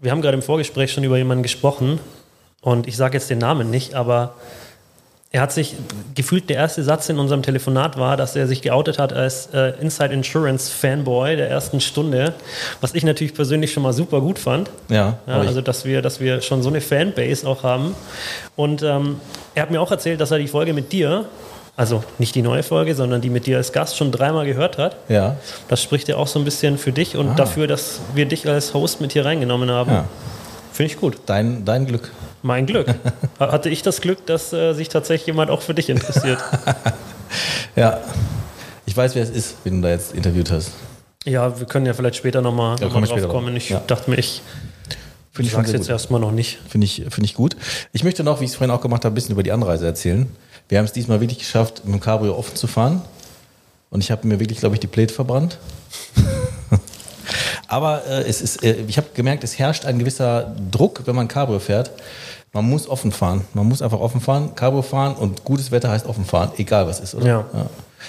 wir haben gerade im Vorgespräch schon über jemanden gesprochen und ich sage jetzt den Namen nicht, aber er hat sich gefühlt der erste Satz in unserem Telefonat war, dass er sich geoutet hat als äh, Inside Insurance Fanboy der ersten Stunde, was ich natürlich persönlich schon mal super gut fand. Ja, ja also dass wir, dass wir schon so eine Fanbase auch haben. Und ähm, er hat mir auch erzählt, dass er die Folge mit dir, also nicht die neue Folge, sondern die mit dir als Gast schon dreimal gehört hat. Ja. Das spricht ja auch so ein bisschen für dich und ah. dafür, dass wir dich als Host mit hier reingenommen haben. Ja. Finde ich gut. Dein, dein Glück. Mein Glück. Hatte ich das Glück, dass äh, sich tatsächlich jemand auch für dich interessiert? ja. Ich weiß, wer es ist, wenn du da jetzt interviewt hast. Ja, wir können ja vielleicht später nochmal ja, noch drauf kommen. Ich ja. dachte mir, ich Finde ich sag's jetzt erstmal noch nicht. Finde ich, find ich gut. Ich möchte noch, wie ich es vorhin auch gemacht habe, ein bisschen über die Anreise erzählen. Wir haben es diesmal wirklich geschafft, mit dem Cabrio offen zu fahren. Und ich habe mir wirklich, glaube ich, die Plate verbrannt. Aber äh, es ist, äh, ich habe gemerkt, es herrscht ein gewisser Druck, wenn man Cabrio fährt. Man muss offen fahren. Man muss einfach offen fahren, Cabrio fahren und gutes Wetter heißt offen fahren, egal was ist, oder? Ja. ja.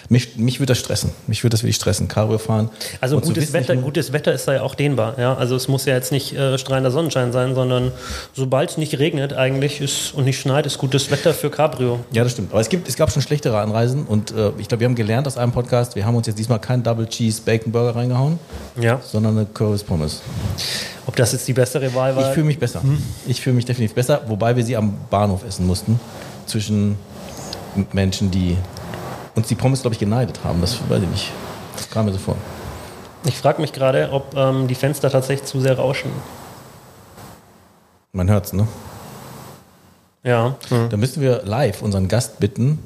Mich, mich würde das stressen. Mich würde das wirklich stressen, Cabrio fahren. Also gutes Wetter, gutes Wetter ist da ja auch dehnbar. Ja? Also es muss ja jetzt nicht äh, strahlender Sonnenschein sein, sondern sobald es nicht regnet eigentlich ist und nicht schneit, ist gutes Wetter für Cabrio. Ja, das stimmt. Aber es, gibt, es gab schon schlechtere Anreisen und äh, ich glaube, wir haben gelernt aus einem Podcast, wir haben uns jetzt diesmal keinen Double Cheese Bacon Burger reingehauen, ja. sondern eine Currys Pommes. Ob das jetzt die bessere Wahl war? Ich fühle mich besser. Hm? Ich fühle mich definitiv besser, wobei wir sie am Bahnhof essen mussten. Zwischen Menschen, die uns die Pommes, glaube ich, geneidet haben. Das weiß ich nicht. Das kam mir so vor. Ich frage mich gerade, ob ähm, die Fenster tatsächlich zu sehr rauschen. Man hört es, ne? Ja. Hm. Da müssen wir live unseren Gast bitten,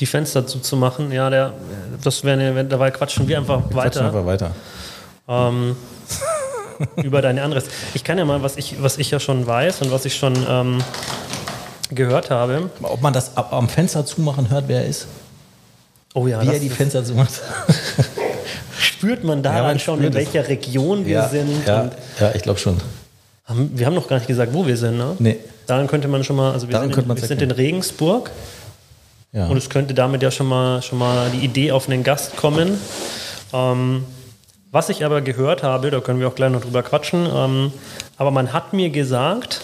die Fenster zuzumachen. Ja, der, das wäre dabei quatschen wir einfach wir weiter. einfach weiter. Ähm, über deine Anreise. Ich kann ja mal, was ich, was ich ja schon weiß und was ich schon ähm, gehört habe. Ob man das am Fenster zumachen hört, wer er ist? Oh ja, wie er die Fenster zumacht. spürt man daran ja, schon, in welcher Region wir ja, sind? Ja, ja ich glaube schon. Wir haben noch gar nicht gesagt, wo wir sind, ne? Nee. Daran könnte man schon mal, also wir, daran sind, in, wir sind in Regensburg. Ja. Und es könnte damit ja schon mal, schon mal die Idee auf einen Gast kommen. Ähm, was ich aber gehört habe, da können wir auch gleich noch drüber quatschen, ähm, aber man hat mir gesagt,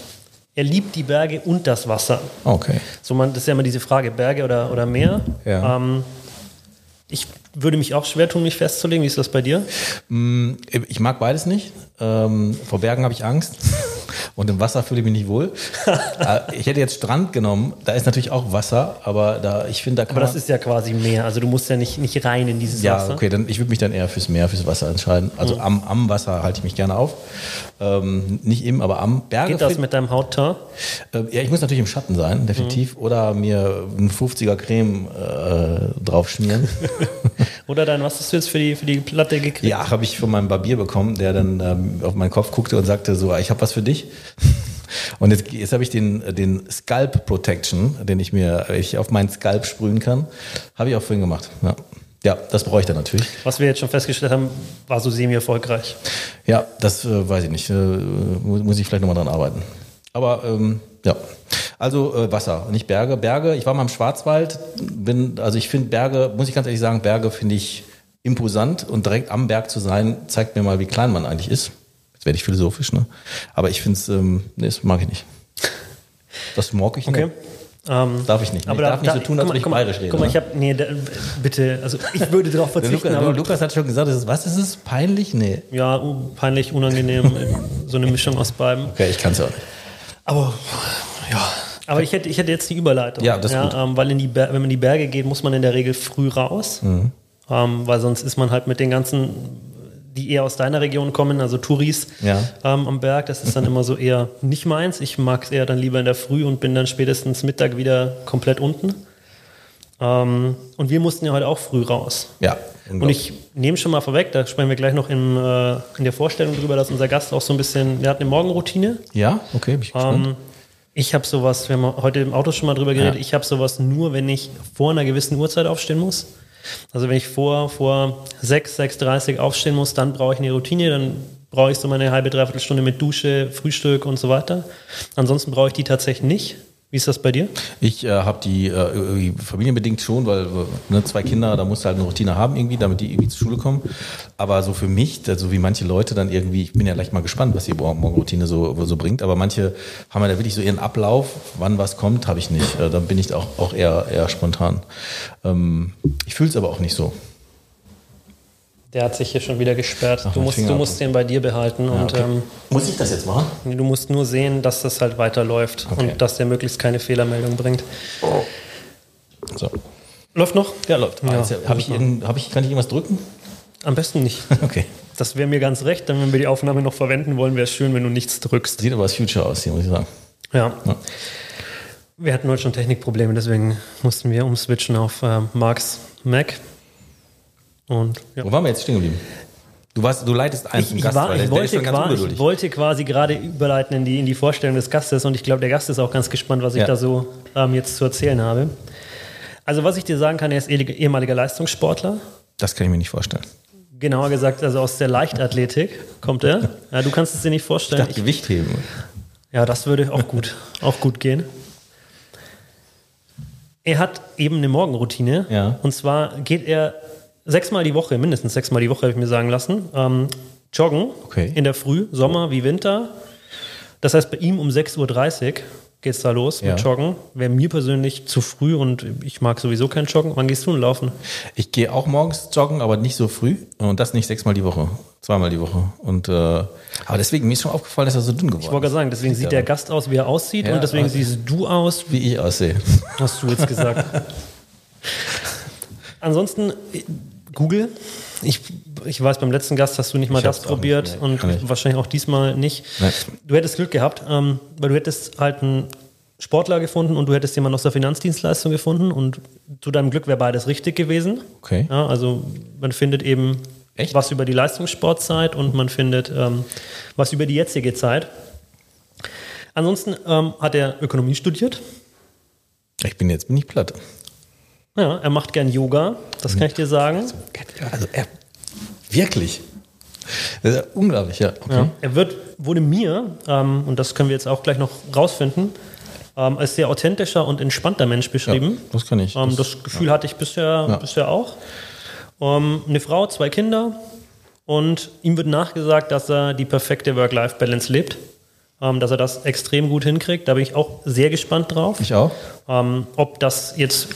er liebt die Berge und das Wasser. Okay. So man, das ist ja immer diese Frage, Berge oder, oder Meer. Ja. Ähm, ich würde mich auch schwer tun, mich festzulegen. Wie ist das bei dir? Mm, ich mag beides nicht. Ähm, vor Bergen habe ich Angst. Und im Wasser fühle ich mich nicht wohl. Äh, ich hätte jetzt Strand genommen, da ist natürlich auch Wasser, aber da, ich finde, da kann Aber das ist ja quasi Meer, also du musst ja nicht, nicht rein in dieses ja, Wasser. Ja, okay, dann, ich würde mich dann eher fürs Meer, fürs Wasser entscheiden. Also mhm. am, am Wasser halte ich mich gerne auf. Ähm, nicht im, aber am Berge. Geht das mit deinem Hautteint? Äh, ja, ich muss natürlich im Schatten sein, definitiv. Mhm. Oder mir ein 50er Creme äh, draufschmieren. Oder dann, was hast du jetzt für die, für die Platte gekriegt? Ja, habe ich von meinem Barbier bekommen, der dann ähm, auf meinen Kopf guckte und sagte so, ich habe was für dich. Und jetzt, jetzt habe ich den, den Scalp Protection, den ich mir ich auf meinen Scalp sprühen kann, habe ich auch vorhin gemacht. Ja. Ja, das brauche ich dann natürlich. Was wir jetzt schon festgestellt haben, war so semi-erfolgreich. Ja, das äh, weiß ich nicht. Äh, muss ich vielleicht nochmal dran arbeiten. Aber ähm, ja, also äh, Wasser, nicht Berge. Berge, ich war mal im Schwarzwald, bin, also ich finde Berge, muss ich ganz ehrlich sagen, Berge finde ich imposant und direkt am Berg zu sein, zeigt mir mal, wie klein man eigentlich ist. Werde ich philosophisch, ne? Aber ich finde es, ähm, nee, das mag ich nicht. Das mag ich okay. nicht. Ähm, darf ich nicht. Aber ich darf nicht so tun, als würde ich bayerisch reden. Guck mal, ich habe, nee, da, bitte, also ich würde darauf verzichten. Lukas, aber Lukas hat schon gesagt, ist, was ist es? Peinlich? Nee. Ja, peinlich, unangenehm, so eine Mischung aus beiden. Okay, ich kann es auch nicht. Aber, ja. Aber ich hätte, ich hätte jetzt die Überleitung. Ja, das ist ja, ähm, weil in die wenn man in die Berge geht, muss man in der Regel früh raus. Mhm. Ähm, weil sonst ist man halt mit den ganzen die eher aus deiner Region kommen, also Touris ja. ähm, am Berg. Das ist dann immer so eher nicht meins. Ich mag es eher dann lieber in der Früh und bin dann spätestens Mittag wieder komplett unten. Ähm, und wir mussten ja heute auch früh raus. Ja. Und ich nehme schon mal vorweg, da sprechen wir gleich noch im, äh, in der Vorstellung drüber, dass unser Gast auch so ein bisschen, wir hatten eine Morgenroutine. Ja, okay, bin ich gespannt. Ähm, ich habe sowas, wir haben heute im Auto schon mal drüber geredet, ja. ich habe sowas nur, wenn ich vor einer gewissen Uhrzeit aufstehen muss. Also wenn ich vor, vor 6, 6.30 aufstehen muss, dann brauche ich eine Routine, dann brauche ich so meine halbe, dreiviertel Stunde mit Dusche, Frühstück und so weiter. Ansonsten brauche ich die tatsächlich nicht. Wie ist das bei dir? Ich äh, habe die äh, familienbedingt schon, weil äh, ne, zwei Kinder, da musst du halt eine Routine haben irgendwie, damit die irgendwie zur Schule kommen. Aber so für mich, so wie manche Leute dann irgendwie, ich bin ja gleich mal gespannt, was die Morgenroutine so, so bringt, aber manche haben ja da wirklich so ihren Ablauf, wann was kommt, habe ich nicht. Äh, dann bin ich auch, auch eher, eher spontan. Ähm, ich fühle es aber auch nicht so. Der hat sich hier schon wieder gesperrt. Ach, du musst, du musst den bei dir behalten. Ja, und, okay. ähm, Muss ich das jetzt machen? Du musst nur sehen, dass das halt weiterläuft okay. und dass der möglichst keine Fehlermeldung bringt. So. Läuft noch? Ja, läuft. Ja, also, hab ich hab ich, kann ich irgendwas drücken? Am besten nicht. Okay. Das wäre mir ganz recht. Dann, wenn wir die Aufnahme noch verwenden wollen, wäre es schön, wenn du nichts drückst. Sieht aber als Future aus hier, muss ich sagen. Ja. ja. Wir hatten heute schon Technikprobleme, deswegen mussten wir umswitchen auf äh, Marks Mac. Und, ja. Wo waren wir jetzt stehen geblieben? Du, warst, du leitest einen ich, Gast, war, ich, wollte quasi, ich wollte quasi gerade überleiten in die, in die Vorstellung des Gastes und ich glaube, der Gast ist auch ganz gespannt, was ich ja. da so ähm, jetzt zu erzählen habe. Also, was ich dir sagen kann, er ist ehemaliger Leistungssportler. Das kann ich mir nicht vorstellen. Genauer gesagt, also aus der Leichtathletik kommt er. Ja, du kannst es dir nicht vorstellen. Ich dachte, Gewicht heben. Ja, das würde auch gut, auch gut gehen. Er hat eben eine Morgenroutine. Ja. Und zwar geht er sechsmal die Woche, mindestens sechsmal die Woche, habe ich mir sagen lassen, ähm, joggen okay. in der Früh, Sommer wie Winter. Das heißt, bei ihm um 6.30 Uhr geht es da los ja. mit Joggen. Wäre mir persönlich zu früh und ich mag sowieso kein Joggen. Wann gehst du denn laufen? Ich gehe auch morgens joggen, aber nicht so früh und das nicht sechsmal die Woche, zweimal die Woche. Und, äh, aber deswegen, mir ist schon aufgefallen, dass er so dünn geworden ist. Ich wollte gerade sagen, deswegen sieht der Gast aus, wie er aussieht ja, und deswegen siehst du aus, wie ich aussehe. Hast du jetzt gesagt. Ansonsten Google. Ich, ich weiß, beim letzten Gast hast du nicht mal ich das probiert nicht, und ich. wahrscheinlich auch diesmal nicht. Nein. Du hättest Glück gehabt, ähm, weil du hättest halt einen Sportler gefunden und du hättest jemanden aus der Finanzdienstleistung gefunden und zu deinem Glück wäre beides richtig gewesen. Okay. Ja, also man findet eben Echt? was über die Leistungssportzeit und man findet ähm, was über die jetzige Zeit. Ansonsten ähm, hat er Ökonomie studiert. Ich bin jetzt bin ich platt. Ja, er macht gern Yoga, das kann ich dir sagen. Also er, wirklich. Das ist ja unglaublich, ja. Okay. ja. Er wird, wurde mir, ähm, und das können wir jetzt auch gleich noch rausfinden, ähm, als sehr authentischer und entspannter Mensch beschrieben. Ja, das kann ich. Ähm, das, das, Gefühl ja. hatte ich bisher, bisher auch. Ähm, eine Frau, zwei Kinder und ihm wird nachgesagt, dass er die perfekte Work-Life-Balance lebt. Ähm, dass er das extrem gut hinkriegt. Da bin ich auch sehr gespannt drauf. Ich auch. Ähm, ob das jetzt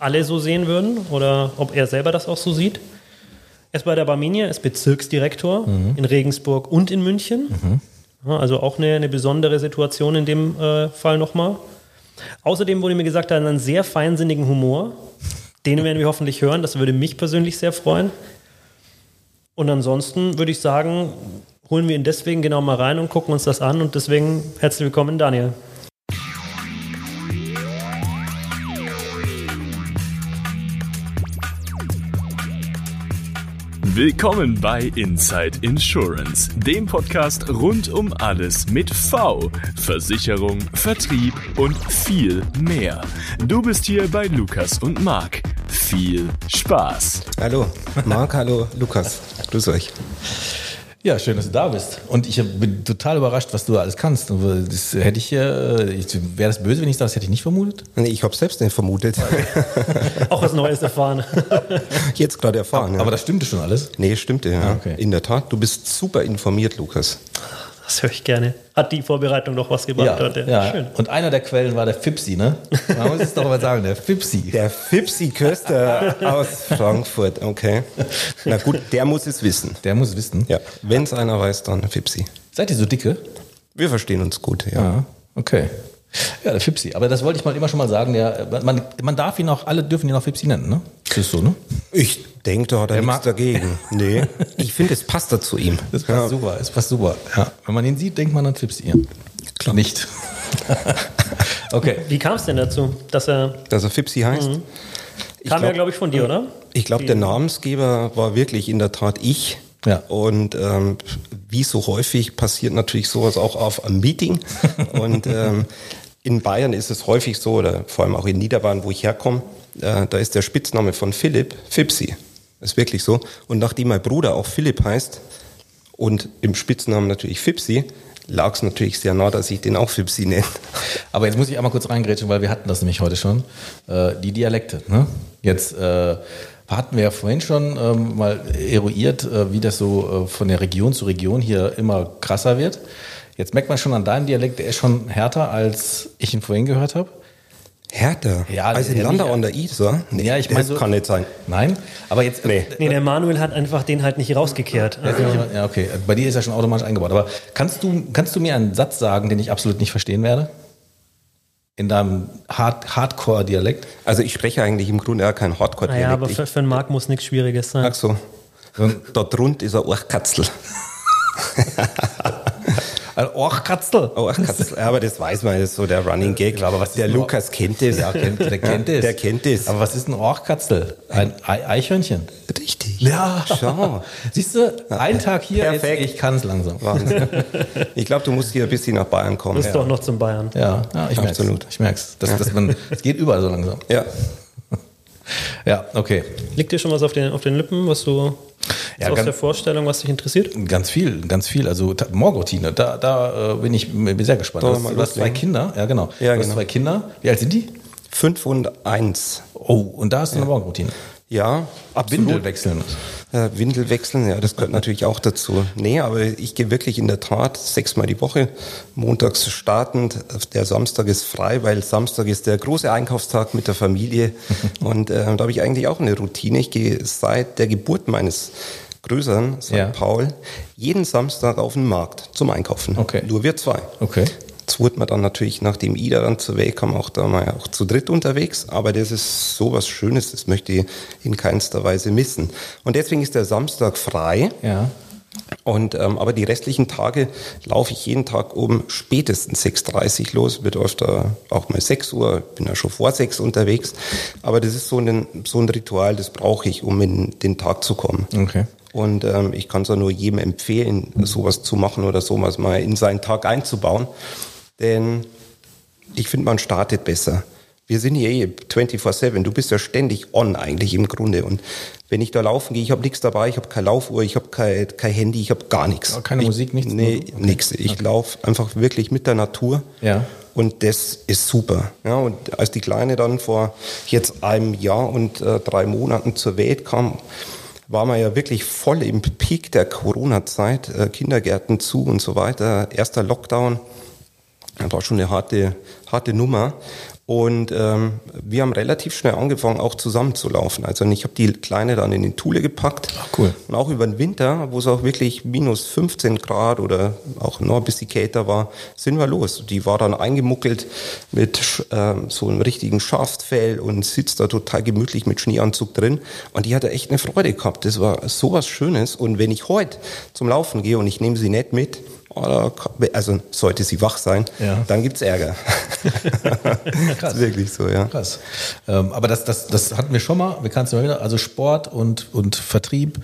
alle so sehen würden oder ob er selber das auch so sieht. Er ist bei der Barmenia, ist Bezirksdirektor mhm. in Regensburg und in München. Mhm. also auch eine, eine, besondere Situation in dem äh, Fall nochmal. Außerdem wurde mir gesagt, er hat einen sehr feinsinnigen Humor. Den werden wir hoffentlich hören. Das würde mich persönlich sehr freuen. Und ansonsten würde ich sagen, holen wir ihn deswegen genau mal rein und gucken uns das an. Und deswegen herzlich willkommen, Daniel. Willkommen bei Inside Insurance, dem Podcast rund um alles mit V, Versicherung, Vertrieb und viel mehr. Du bist hier bei Lukas und Marc. Viel Spaß. Hallo, Marc, hallo, Lukas. Grüß euch. Ja, schön, dass du da bist. Und ich bin total überrascht, was du alles kannst. Das hätte ich, äh, wäre das böse, wenn ich das hätte ich nicht vermutet? Nee, ich habe selbst nicht vermutet. Auch was Neues erfahren. Jetzt gerade erfahren. Aber, ja. aber das stimmte schon alles? Nee, stimmte, ja. Ah, okay. In der Tat, du bist super informiert, Lukas. Das höre ich gerne. Hat die Vorbereitung noch was gebracht ja, heute? Ja. Schön. Und einer der Quellen war der Fipsi, ne? Man muss es doch mal sagen, der Fipsi. Der Fipsi Köster aus Frankfurt, okay. Na gut, der muss es wissen. Der muss es wissen? Ja. Wenn es einer weiß, dann Fipsi. Seid ihr so dicke? Wir verstehen uns gut, ja. Ah, okay. Ja, der Fipsi. Aber das wollte ich mal immer schon mal sagen. Der, man, man darf ihn auch, alle dürfen ihn auch Fipsi nennen, ne? Das ist so, ne? Ich denke, da hat er nichts dagegen. Nee. Ich finde, es passt da zu ihm. Das passt ja. super, es passt super. Ja. Wenn man ihn sieht, denkt man an Fipsi. Ja. Klar. Nicht. okay. Wie kam es denn dazu, dass er. Dass er Fipsi heißt? Mhm. Kam ja, glaube ich, von dir, oder? Ich glaube, der Namensgeber war wirklich in der Tat ich. Ja. Und ähm, wie so häufig passiert natürlich sowas auch auf einem Meeting. Und ähm, in Bayern ist es häufig so, oder vor allem auch in Niederbayern, wo ich herkomme, äh, da ist der Spitzname von Philipp Fipsi. Ist wirklich so. Und nachdem mein Bruder auch Philipp heißt und im Spitznamen natürlich Fipsi, lag es natürlich sehr nah, dass ich den auch Fipsi nenne. Aber jetzt muss ich einmal kurz reingrätschen, weil wir hatten das nämlich heute schon. Äh, die Dialekte. Ne? Jetzt äh, hatten wir ja vorhin schon ähm, mal eruiert, äh, wie das so äh, von der Region zu Region hier immer krasser wird. Jetzt merkt man schon an deinem Dialekt, der ist schon härter, als ich ihn vorhin gehört habe. Härter? Ja, also in ja, Landau nicht- an der Isar? Nee, Ja, ich das meine so- kann nicht sein. Nein, aber jetzt. Nee. Nee, der Manuel hat einfach den halt nicht rausgekehrt. Also, Ja, okay. Bei dir ist er schon automatisch eingebaut. Aber kannst du, kannst du mir einen Satz sagen, den ich absolut nicht verstehen werde? In deinem Hard Hardcore-Dialekt? Also ich spreche eigentlich im Grunde auch kein Hardcore-Dialekt. naja, aber Ich- für, für einen Marc muss nichts Schwieriges sein. Ach so. Da drunter ist ein Orchkatzel. Ein Orchkatzel. Orchkatzel. Ja, aber das weiß man, das ist so der Running Gag. Ja, aber was ist der Lukas kennt das. Ja, kennt, der kennt es. Der kennt es. Aber was ist ein Orchkatzel? Ein Ei- Eichhörnchen. Richtig. Ja. Schau. Siehst du, ein Tag hier, jetzt, Perfekt. ich kann es langsam. Wahnsinn. Ich glaube, du musst hier ein bisschen nach Bayern kommen. Muss doch noch zum Bayern. Ja, ja ich merk's. Absolut. Ich merk's. Das, das man, es geht überall so langsam. Ja. Ja, okay. Liegt dir schon was auf den, auf den Lippen, was du Ja, aus ganz- der Vorstellung, was dich interessiert? Ganz viel, ganz viel. Also Morgenroutine, da, da äh, bin ich bin sehr gespannt. Du hast, du hast zwei? Kinder, ja genau. Ja, du hast genau. zwei Kinder. Wie alt sind die? Fünf und eins. Oh, und da hast du eine Morgenroutine. Ja, absolut. Windel wechseln. Äh, Windel wechseln, ja, das gehört natürlich auch dazu. Nee, aber ich gehe wirklich in der Tat sechsmal die Woche, montags startend. Der Samstag ist frei, weil Samstag ist der große Einkaufstag mit der Familie. Und äh, da habe ich eigentlich auch eine Routine. Ich gehe seit der Geburt meines Größeren, St. Ja. Paul, jeden Samstag auf den Markt zum Einkaufen. Okay. Nur wir zwei. Okay. Jetzt wurde man dann natürlich, nachdem Ida dann zur Welt kam, auch da mal auch zu dritt unterwegs. Aber das ist so was Schönes, das möchte ich in keinster Weise missen. Und deswegen ist der Samstag frei. Ja. Und, ähm, aber die restlichen Tage laufe ich jeden Tag um spätestens 6.30 Uhr los, öfter auch mal 6 Uhr, bin ja schon vor 6 unterwegs. Aber das ist so ein, so ein Ritual, das brauche ich, um in den Tag zu kommen. Okay. Und ähm, ich kann es auch nur jedem empfehlen, sowas zu machen oder sowas mal in seinen Tag einzubauen. Denn ich finde, man startet besser. Wir sind hier eh 24-7. Du bist ja ständig on eigentlich im Grunde. Und wenn ich da laufen gehe, ich habe nichts dabei, ich habe keine Laufuhr, ich habe kein, kein Handy, ich habe gar nichts. Keine ich, Musik, nichts? Nee, Okay. nichts. Ich laufe einfach wirklich mit der Natur. Ja. Und das ist super. Ja, und als die Kleine dann vor jetzt einem Jahr und äh, drei Monaten zur Welt kam, war man ja wirklich voll im Peak der Corona-Zeit, äh, Kindergärten zu und so weiter. Erster Lockdown, das war schon eine harte, harte Nummer. Und ähm, wir haben relativ schnell angefangen, auch zusammen zu laufen. Also ich habe die Kleine dann in den Thule gepackt. Ach, cool. Und auch über den Winter, wo es auch wirklich minus 15 Grad oder auch noch ein bisschen kälter war, sind wir los. Die war dann eingemuckelt mit ähm, so einem richtigen Schafsfell und sitzt da total gemütlich mit Schneeanzug drin. Und die hatte echt eine Freude gehabt. Das war sowas Schönes. Und wenn ich heute zum Laufen gehe und ich nehme sie nicht mit, oh, also sollte sie wach sein, Ja. dann gibt's Ärger. das ist wirklich so, ja. Krass. Ähm, aber das, das, das hatten wir schon mal, wir du mal wieder, also Sport und, und Vertrieb,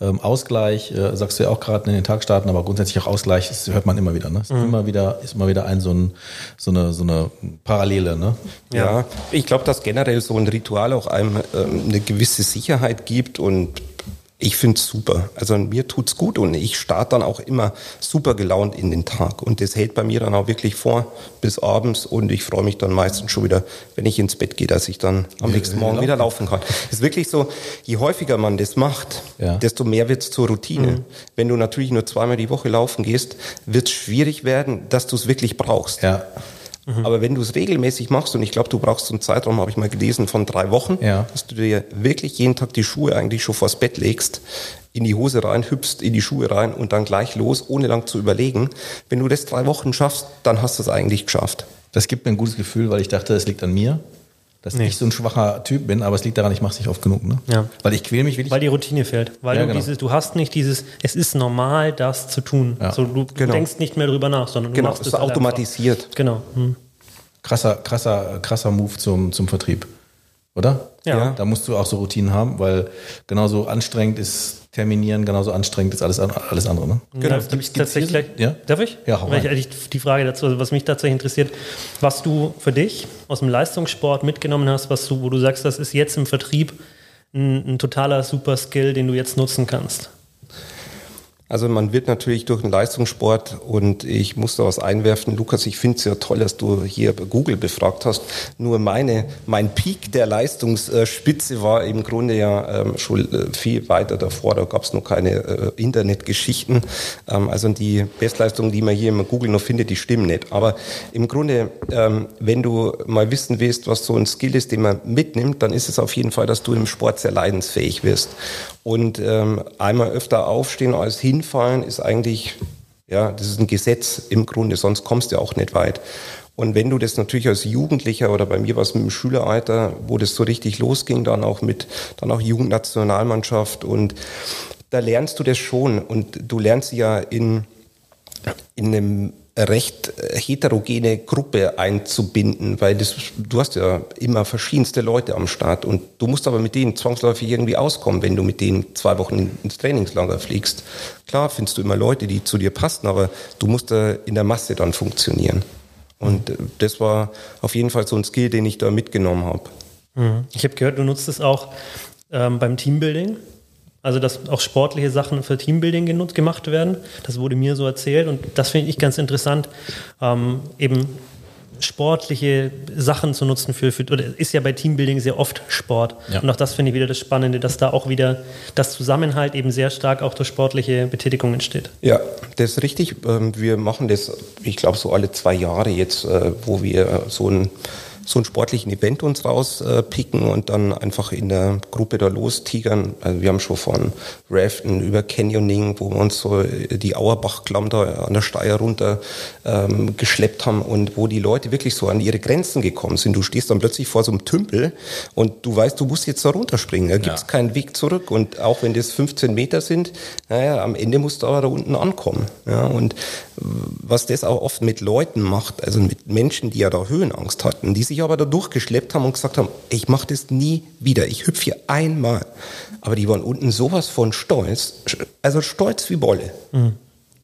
ähm, Ausgleich, äh, sagst du ja auch gerade in den Tag starten, aber grundsätzlich auch Ausgleich, das hört man immer wieder, ne? Ist immer wieder, ist immer wieder ein so, ein, so eine, so eine Parallele, ne? Ja, ich glaube, dass generell so ein Ritual auch einem ähm, eine gewisse Sicherheit gibt und ich finde es super. Also mir tut's gut und ich starte dann auch immer super gelaunt in den Tag. Und das hält bei mir dann auch wirklich vor bis abends und ich freue mich dann meistens schon wieder, wenn ich ins Bett gehe, dass ich dann am nächsten Morgen wieder laufen kann. ist wirklich so, je häufiger man das macht, Ja. desto mehr wird's zur Routine. Wenn du natürlich nur zweimal die Woche laufen gehst, wird's schwierig werden, dass du es wirklich brauchst. Ja. Aber wenn du es regelmäßig machst, und ich glaube, du brauchst so einen Zeitraum, habe ich mal gelesen, von drei Wochen, Ja. dass du dir wirklich jeden Tag die Schuhe eigentlich schon vors Bett legst, in die Hose rein, hüpfst in die Schuhe rein und dann gleich los, ohne lang zu überlegen. Wenn du das drei Wochen schaffst, dann hast du es eigentlich geschafft. Das gibt mir ein gutes Gefühl, weil ich dachte, es liegt an mir, dass ich so ein schwacher Typ bin, aber es liegt daran, ich mache es nicht oft genug, ne? Ja. Weil ich quäle mich wirklich. Weil die Routine fehlt. Weil Ja, du genau. dieses, du hast nicht dieses, es ist normal, das zu tun. Ja. So, du, du Genau. denkst nicht mehr drüber nach, sondern du Genau, machst es es ist halt automatisiert. Einfach. Genau. Hm. krasser, krasser, krasser Move zum, zum Vertrieb. Oder? Ja. Da musst du auch so Routinen haben, weil genauso anstrengend ist Terminieren, genauso anstrengend ist alles, alles andere. Ne? Genau. Gibt's gibt's hier tatsächlich, so- ja? Darf ich? Ja, hau Weil ich eigentlich die Frage dazu, also was mich tatsächlich interessiert, was du für dich aus dem Leistungssport mitgenommen hast, was du, wo du sagst, das ist jetzt im Vertrieb ein, ein totaler Super Skill, den du jetzt nutzen kannst. Also man wird natürlich durch den Leistungssport und ich muss da was einwerfen. Lukas, ich finde es ja toll, dass du hier Google befragt hast. Nur meine, mein Peak der Leistungsspitze war im Grunde ja ähm, schon äh, viel weiter davor. Da gab es noch keine äh, Internetgeschichten. Ähm, also die Bestleistungen, die man hier im Google noch findet, die stimmen nicht. Aber im Grunde, ähm, wenn du mal wissen willst, was so ein Skill ist, den man mitnimmt, dann ist es auf jeden Fall, dass du im Sport sehr leidensfähig wirst. Und ähm, einmal öfter aufstehen als hinfallen ist eigentlich, ja, das ist ein Gesetz im Grunde, sonst kommst du auch nicht weit. Und wenn du das natürlich als Jugendlicher oder bei mir war es mit dem Schüleralter, wo das so richtig losging, dann auch mit, dann auch Jugendnationalmannschaft und da lernst du das schon und du lernst ja in, in einem recht heterogene Gruppe einzubinden, weil das, du hast ja immer verschiedenste Leute am Start und du musst aber mit denen zwangsläufig irgendwie auskommen, wenn du mit denen zwei Wochen ins Trainingslager fliegst. Klar findest du immer Leute, die zu dir passen, aber du musst da in der Masse dann funktionieren. Und das war auf jeden Fall so ein Skill, den ich da mitgenommen habe. Mhm. Ich habe gehört, du nutzt es auch ähm, beim Teambuilding. Also, dass auch sportliche Sachen für Teambuilding genutzt, gemacht werden. Das wurde mir so erzählt und das finde ich ganz interessant. Ähm, eben sportliche Sachen zu nutzen für, für oder ist ja bei Teambuilding sehr oft Sport. Ja. Und auch das finde ich wieder das Spannende, dass da auch wieder das Zusammenhalt eben sehr stark auch durch sportliche Betätigung entsteht. Ja, das ist richtig. Ähm, wir machen das, ich glaube, so alle zwei Jahre jetzt, äh, wo wir so ein so einen sportlichen Event uns rauspicken und dann einfach in der Gruppe da lostigern. Also wir haben schon von Raften über Canyoning, wo wir uns so die Auerbachklamm da an der Steier runter ähm, geschleppt haben und wo die Leute wirklich so an ihre Grenzen gekommen sind. Du stehst dann plötzlich vor so einem Tümpel und du weißt, du musst jetzt da runterspringen. Da gibt es ja. keinen Weg zurück und auch wenn das 15 Meter sind, naja, am Ende musst du aber da unten ankommen. Ja, und was das auch oft mit Leuten macht, also mit Menschen, die ja da Höhenangst hatten, die sich aber da durchgeschleppt haben und gesagt haben, ich mache das nie wieder, ich hüpfe hier einmal. Aber die waren unten sowas von stolz, also stolz wie Bolle. Mhm.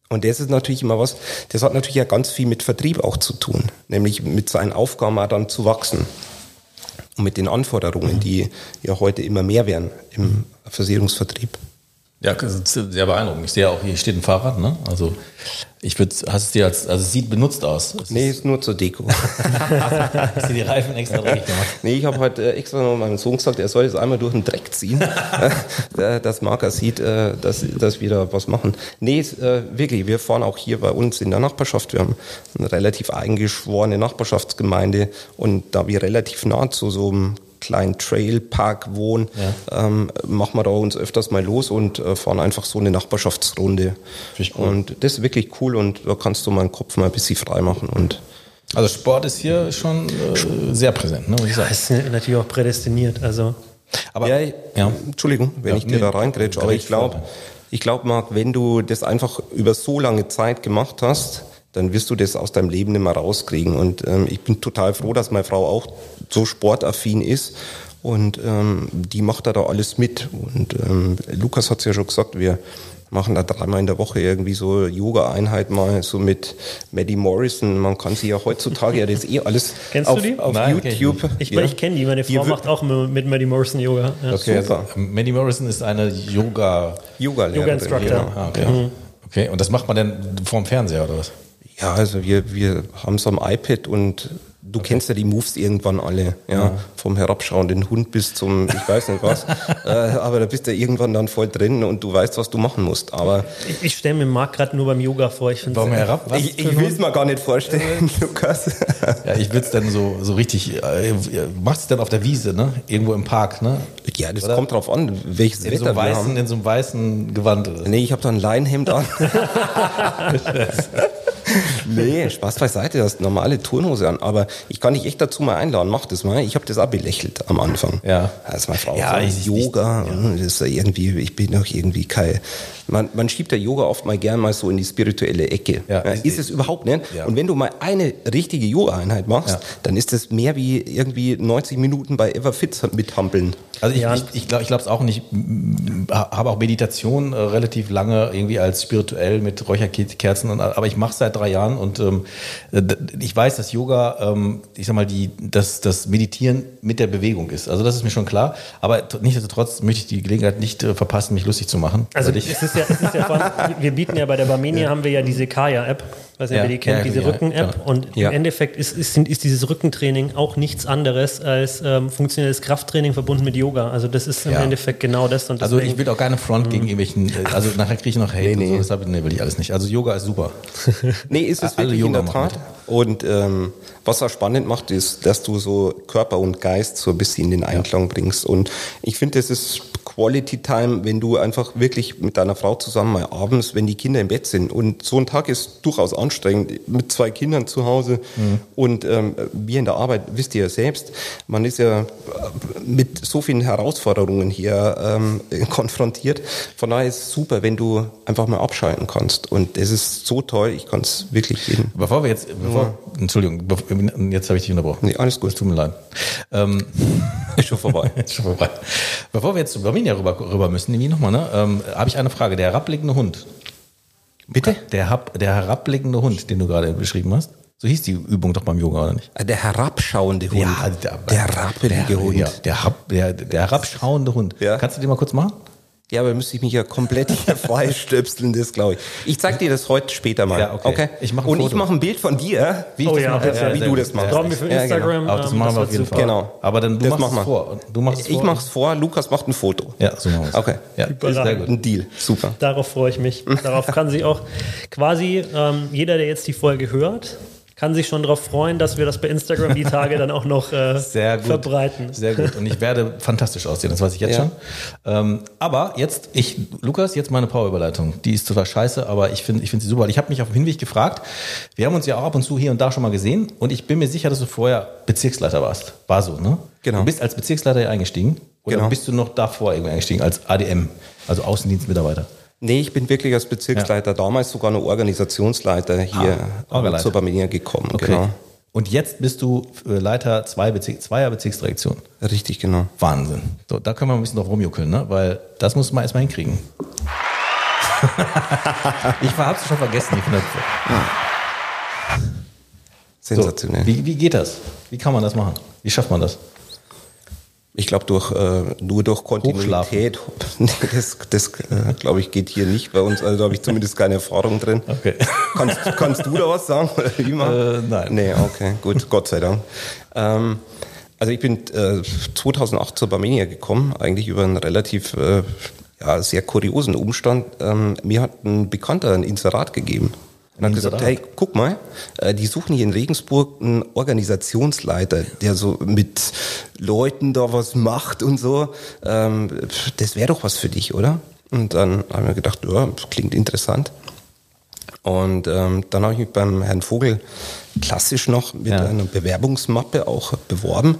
Und das ist natürlich immer was, das hat natürlich ja ganz viel mit Vertrieb auch zu tun, nämlich mit seinen Aufgaben auch dann zu wachsen. Und mit den Anforderungen, die ja heute immer mehr werden im Versicherungsvertrieb. Ja, sehr beeindruckend. Ich sehe auch, hier steht ein Fahrrad, ne? Also ich würde, hast es dir als, also es sieht benutzt aus. Es nee, ist nur zur Deko. hast du die Reifen extra dreckig gemacht? Nee, ich habe heute äh, extra noch meinem Sohn gesagt, er soll jetzt einmal durch den Dreck ziehen, dass Marker sieht, äh, dass, dass wir da was machen. Nee, äh, wirklich, wir fahren auch hier bei uns in der Nachbarschaft. Wir haben eine relativ eingeschworene Nachbarschaftsgemeinde und da wir relativ nah zu so einem kleinen Trailpark wohnen, ja. ähm, machen wir da uns öfters mal los und äh, fahren einfach so eine Nachbarschaftsrunde. Cool. Und das ist wirklich cool und da kannst du meinen Kopf mal ein bisschen frei machen und also Sport ist hier schon äh, sehr präsent, ne, muss ich sagen. Ja, ist natürlich auch prädestiniert. Also. Aber, ja, ja. Entschuldigung, wenn ja, ich dir nee, da reingrätsche, aber ich glaube, ich glaube, Marc, wenn du das einfach über so lange Zeit gemacht hast, dann wirst du das aus deinem Leben nicht mehr rauskriegen. Und ähm, ich bin total froh, dass meine Frau auch so sportaffin ist. Und ähm, die macht da, da alles mit. Und ähm, Lukas hat es ja schon gesagt, wir machen da dreimal in der Woche irgendwie so Yoga-Einheit mal so mit Maddie Morrison. Man kann sie ja heutzutage ja das eh alles Kennst auf, du die? auf Nein, YouTube. Kenn ich, ich, ja. ich kenne die, meine Frau die macht auch mit Maddie Morrison Yoga. Ja. Okay, also, Maddie Morrison ist eine Yoga Yoga, Yoga Instructor. Genau. Ah, okay. Mhm. okay, und das macht man dann vorm Fernseher oder was? Ja, also wir, wir haben so ein iPad und du okay. kennst ja die Moves irgendwann alle, ja? ja, vom herabschauenden Hund bis zum, ich weiß nicht was, äh, aber da bist du irgendwann dann voll drin und du weißt, was du machen musst. Aber ich, ich stelle mir Marc gerade nur beim Yoga vor. Ich Warum herab? Was ich, ich will es mir gar nicht vorstellen, Lukas. ja, ich will es dann so, so richtig, äh, machst es dann auf der Wiese, ne? Irgendwo im Park, ne? Ja, das Oder? kommt drauf an, welches in Wetter so weißen, wir haben. In so einem weißen Gewand. Oder? Nee, ich habe da ein Leinhemd an. nee, Spaß beiseite, du hast normale Turnhose an. Aber ich kann dich echt dazu mal einladen, mach das mal. Ich habe das auch belächelt am Anfang. Ja. Als meine Frau ja, so, Yoga, ja. das ist irgendwie, ich bin doch irgendwie kein, man, man schiebt der Yoga oft mal gern mal so in die spirituelle Ecke. Ja, ist es überhaupt nicht. Ja. Und wenn du mal eine richtige Yoga-Einheit machst, ja. dann ist das mehr wie irgendwie 90 Minuten bei Everfit mithampeln. Also ich, ja. ich, ich glaube es auch nicht, habe auch Meditation äh, relativ lange irgendwie als spirituell mit Räucherkerzen, und, aber ich mache seit drei Jahren und ähm, ich weiß, dass Yoga, ähm, ich sag mal, die, dass das Meditieren mit der Bewegung ist. Also das ist mir schon klar, aber nichtsdestotrotz möchte ich die Gelegenheit nicht äh, verpassen, mich lustig zu machen. Also ist es ist ja, es ist ja allem, wir bieten ja bei der Barmenia haben wir ja diese Kaya-App, weiß nicht, Ja, wer die kennt, ja, diese ja, Rücken-App. Und Ja. im Endeffekt ist, ist, ist dieses Rückentraining auch nichts anderes als ähm, funktionelles Krafttraining verbunden mit Yoga. Also das ist im Ja. Endeffekt genau das. Und Also ich deswegen- will auch keine Front gegen irgendwelchen, äh, also nachher kriege ich noch Hate und so, deshalb nee, will ich alles nicht. Also Yoga ist super. Nee, ist es Alle wirklich in Yoga der machen Tat. Und ähm, was auch spannend macht, ist, dass du so Körper und Geist so ein bisschen in den Einklang bringst. Und ich finde, das ist Quality Time, wenn du einfach wirklich mit deiner Frau zusammen mal abends, wenn die Kinder im Bett sind. Und so ein Tag ist durchaus anstrengend mit zwei Kindern zu Hause. Und ähm, wir in der Arbeit, wisst ihr ja selbst, man ist ja mit so vielen Herausforderungen hier ähm, konfrontiert. Von daher ist es super, wenn du einfach mal abschalten kannst. Und es ist so toll, ich kann es wirklich jedem. Bevor wir jetzt, bevor, Entschuldigung, bevor, jetzt habe ich dich unterbrochen. Nee, alles gut. Es tut mir leid. Ähm, Ist schon vorbei. Ist schon vorbei. Bevor wir jetzt zu Barminia rüber, rüber müssen, nämlich nochmal, ne, ähm, habe ich eine Frage. Der herabblickende Hund. Bitte? Der, hab, der herabblickende Hund, den du gerade beschrieben hast. So hieß die Übung doch beim Yoga, oder nicht? Der herabschauende Hund. der, der der, Hund. Ja, der, der, der herabschauende Hund. Ja. Kannst du den mal kurz machen? Ja, aber müsste ich mich ja komplett hier freistöpseln, das glaube ich. Ich zeig dir das heute später mal. Ja, okay. Ich mach ein Und ich Foto. mache ein Bild von dir, Wie ich Oh das ja, mache? ja, wie du das machst. Brauchen wir für Ja, genau. Instagram. Aber das ähm, machen wir auf jeden. Fall. Genau. Aber dann du Das machst es vor. Du machst es Ich vor. mach's vor, Lukas macht ein Foto. Ja, so machen wir es. Okay. Ja, ist sehr gut. Ein Deal. Super. Darauf freue ich mich. Darauf kann sich auch quasi ähm, jeder, der jetzt die Folge hört, kann sich schon darauf freuen, dass wir das bei Instagram die Tage dann auch noch äh, Sehr gut. verbreiten. Sehr gut. Und ich werde fantastisch aussehen, das weiß ich jetzt Ja. schon. Ähm, aber jetzt, ich, Lukas, jetzt meine Powerüberleitung. Die ist total scheiße, aber ich finde ich finde sie super. Ich habe mich auf dem Hinweg gefragt. Wir haben uns ja auch ab und zu hier und da schon mal gesehen und ich bin mir sicher, dass du vorher Bezirksleiter warst. War so, ne? Genau. Du bist als Bezirksleiter hier eingestiegen. Oder Genau. bist du noch davor irgendwie eingestiegen als ADM, also Außendienstmitarbeiter? Nee, ich bin wirklich als Bezirksleiter, damals sogar noch Organisationsleiter hier Ah, zur Barmenia gekommen. Okay. Genau. Und jetzt bist du äh, Leiter zwei Bezirk, zweier Bezirksdirektion. Richtig, genau. Wahnsinn. So, da können wir ein bisschen drauf rumjuckeln, ne? Weil das muss man erstmal hinkriegen. ich hab's schon vergessen. Finde das, so, Sensationell. wie, wie geht das? Wie kann man das machen? Wie schafft man das? Ich glaube, durch, äh, nur durch Kontinuität, das, das äh, glaube ich, geht hier nicht bei uns. Also da habe ich zumindest keine Erfahrung drin. Okay. Kannst, kannst du da was sagen? Äh, nein. Nee, okay, gut, Gott sei Dank. Ähm, also ich bin äh, 2008 zur Barmenia gekommen, eigentlich über einen relativ äh, ja, sehr kuriosen Umstand. Ähm, mir hat ein Bekannter ein Inserat gegeben. Und hat gesagt, hey, guck mal, äh, die suchen hier in Regensburg einen Organisationsleiter, der so mit Leuten da was macht und so. Ähm, das wäre doch was für dich, oder? Und dann haben wir gedacht, ja, das klingt interessant. Und ähm, dann habe ich mich beim Herrn Vogel klassisch noch mit Ja. einer Bewerbungsmappe auch beworben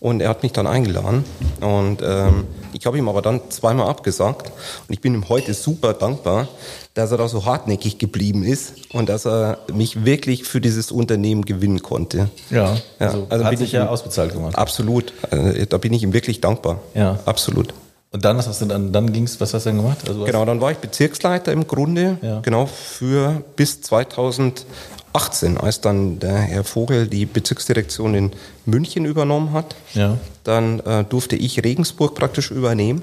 und er hat mich dann eingeladen und ähm, ich habe ihm aber dann zweimal abgesagt und ich bin ihm heute super dankbar, dass er da so hartnäckig geblieben ist und dass er mich wirklich für dieses Unternehmen gewinnen konnte. Ja, Ja, also, also hat bin sich ich ja ausbezahlt gemacht. Absolut, äh, da bin ich ihm wirklich dankbar. Ja. Absolut. Und dann, was hast du dann, dann ging's, was hast du dann gemacht? Also, Genau, dann war ich Bezirksleiter im Grunde, Ja. genau für bis 2018, als dann der Herr Vogel die Bezirksdirektion in München übernommen hat. Ja. Dann äh, durfte ich Regensburg praktisch übernehmen.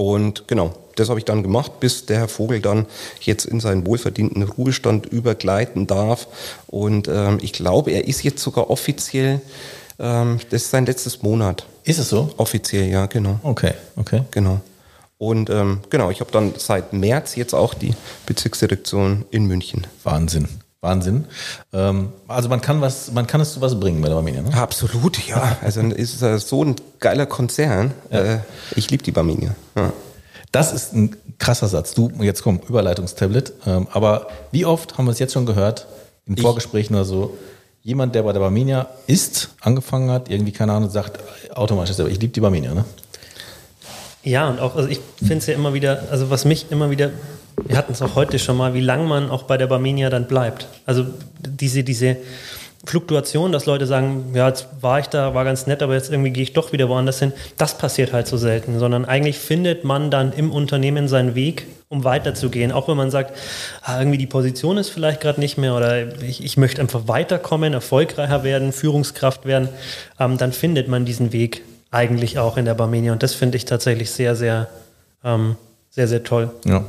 Und genau, das habe ich dann gemacht, bis der Herr Vogel dann jetzt in seinen wohlverdienten Ruhestand übergleiten darf. Und ähm, ich glaube, er ist jetzt sogar offiziell, ähm, das ist sein letztes Monat. Ist es so? Offiziell, ja, genau. Okay, okay. Genau. Und ähm, genau, ich habe dann seit März jetzt auch die Bezirksdirektion in München. Wahnsinn. Wahnsinn. Ähm, also man kann was, man kann es zu was bringen bei der Barmenia, ne? Absolut, ja. Also ist es so ein geiler Konzern. Äh, ich liebe die Barminia. Ja. Das ist ein krasser Satz. Du, jetzt komm, Überleitungstablet. Ähm, aber wie oft haben wir es jetzt schon gehört, in Vorgesprächen oder so, jemand, der bei der Barmenia ist, angefangen hat, irgendwie, keine Ahnung, sagt automatisch selber, ich liebe die Barmenia, ne? Ja, und auch, also ich finde es ja immer wieder, also was mich immer wieder, wir hatten es auch heute schon mal, wie lang man auch bei der Barmenia dann bleibt. Also diese, diese Fluktuation, dass Leute sagen, ja, jetzt war ich da, war ganz nett, aber jetzt irgendwie gehe ich doch wieder woanders hin, das passiert halt so selten, sondern eigentlich findet man dann im Unternehmen seinen Weg, um weiterzugehen. Auch wenn man sagt, ah, irgendwie die Position ist vielleicht gerade nicht mehr oder ich, ich möchte einfach weiterkommen, erfolgreicher werden, Führungskraft werden, ähm, dann findet man diesen Weg eigentlich auch in der Barmenia. Und das finde ich tatsächlich sehr, sehr ähm, sehr, sehr toll. Ja.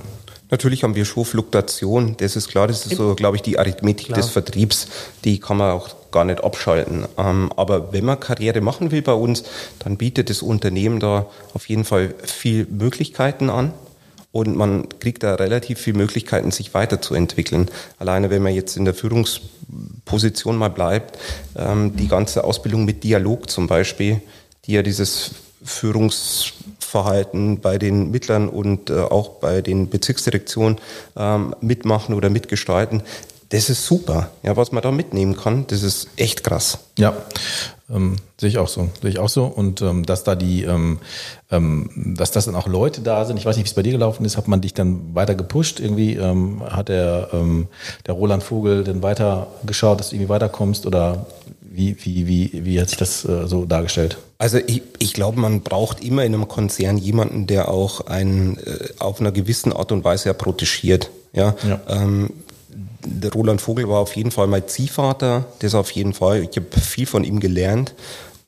Natürlich haben wir schon Fluktuation, das ist klar, das ist so, glaube ich, die Arithmetik Klar. des Vertriebs, die kann man auch gar nicht abschalten. Ähm, aber wenn man Karriere machen will bei uns, dann bietet das Unternehmen da auf jeden Fall viel Möglichkeiten an. Und man kriegt da relativ viele Möglichkeiten, sich weiterzuentwickeln. Alleine wenn man jetzt in der Führungsposition mal bleibt, ähm, die ganze Ausbildung mit Dialog zum Beispiel, die ja dieses Führungsverhalten bei den Mittlern und äh, auch bei den Bezirksdirektionen ähm, mitmachen oder mitgestalten, das ist super. Ja, was man da mitnehmen kann, das ist echt krass. Ja, ähm, sehe ich auch so. Sehe ich auch so. Und ähm, dass da die, ähm, ähm, dass das dann auch Leute da sind, ich weiß nicht, wie es bei dir gelaufen ist, hat man dich dann weiter gepusht? Irgendwie ähm, hat der, der Roland Vogel dann weiter geschaut, dass du irgendwie weiterkommst oder wie, wie, wie, wie hat sich das äh, so dargestellt? Also ich, ich glaube, man braucht immer in einem Konzern jemanden, der auch einen äh, auf einer gewissen Art und Weise ja protegiert. Ja. Ja. Ähm, Roland Vogel war auf jeden Fall mein Ziehvater, das auf jeden Fall. Ich habe viel von ihm gelernt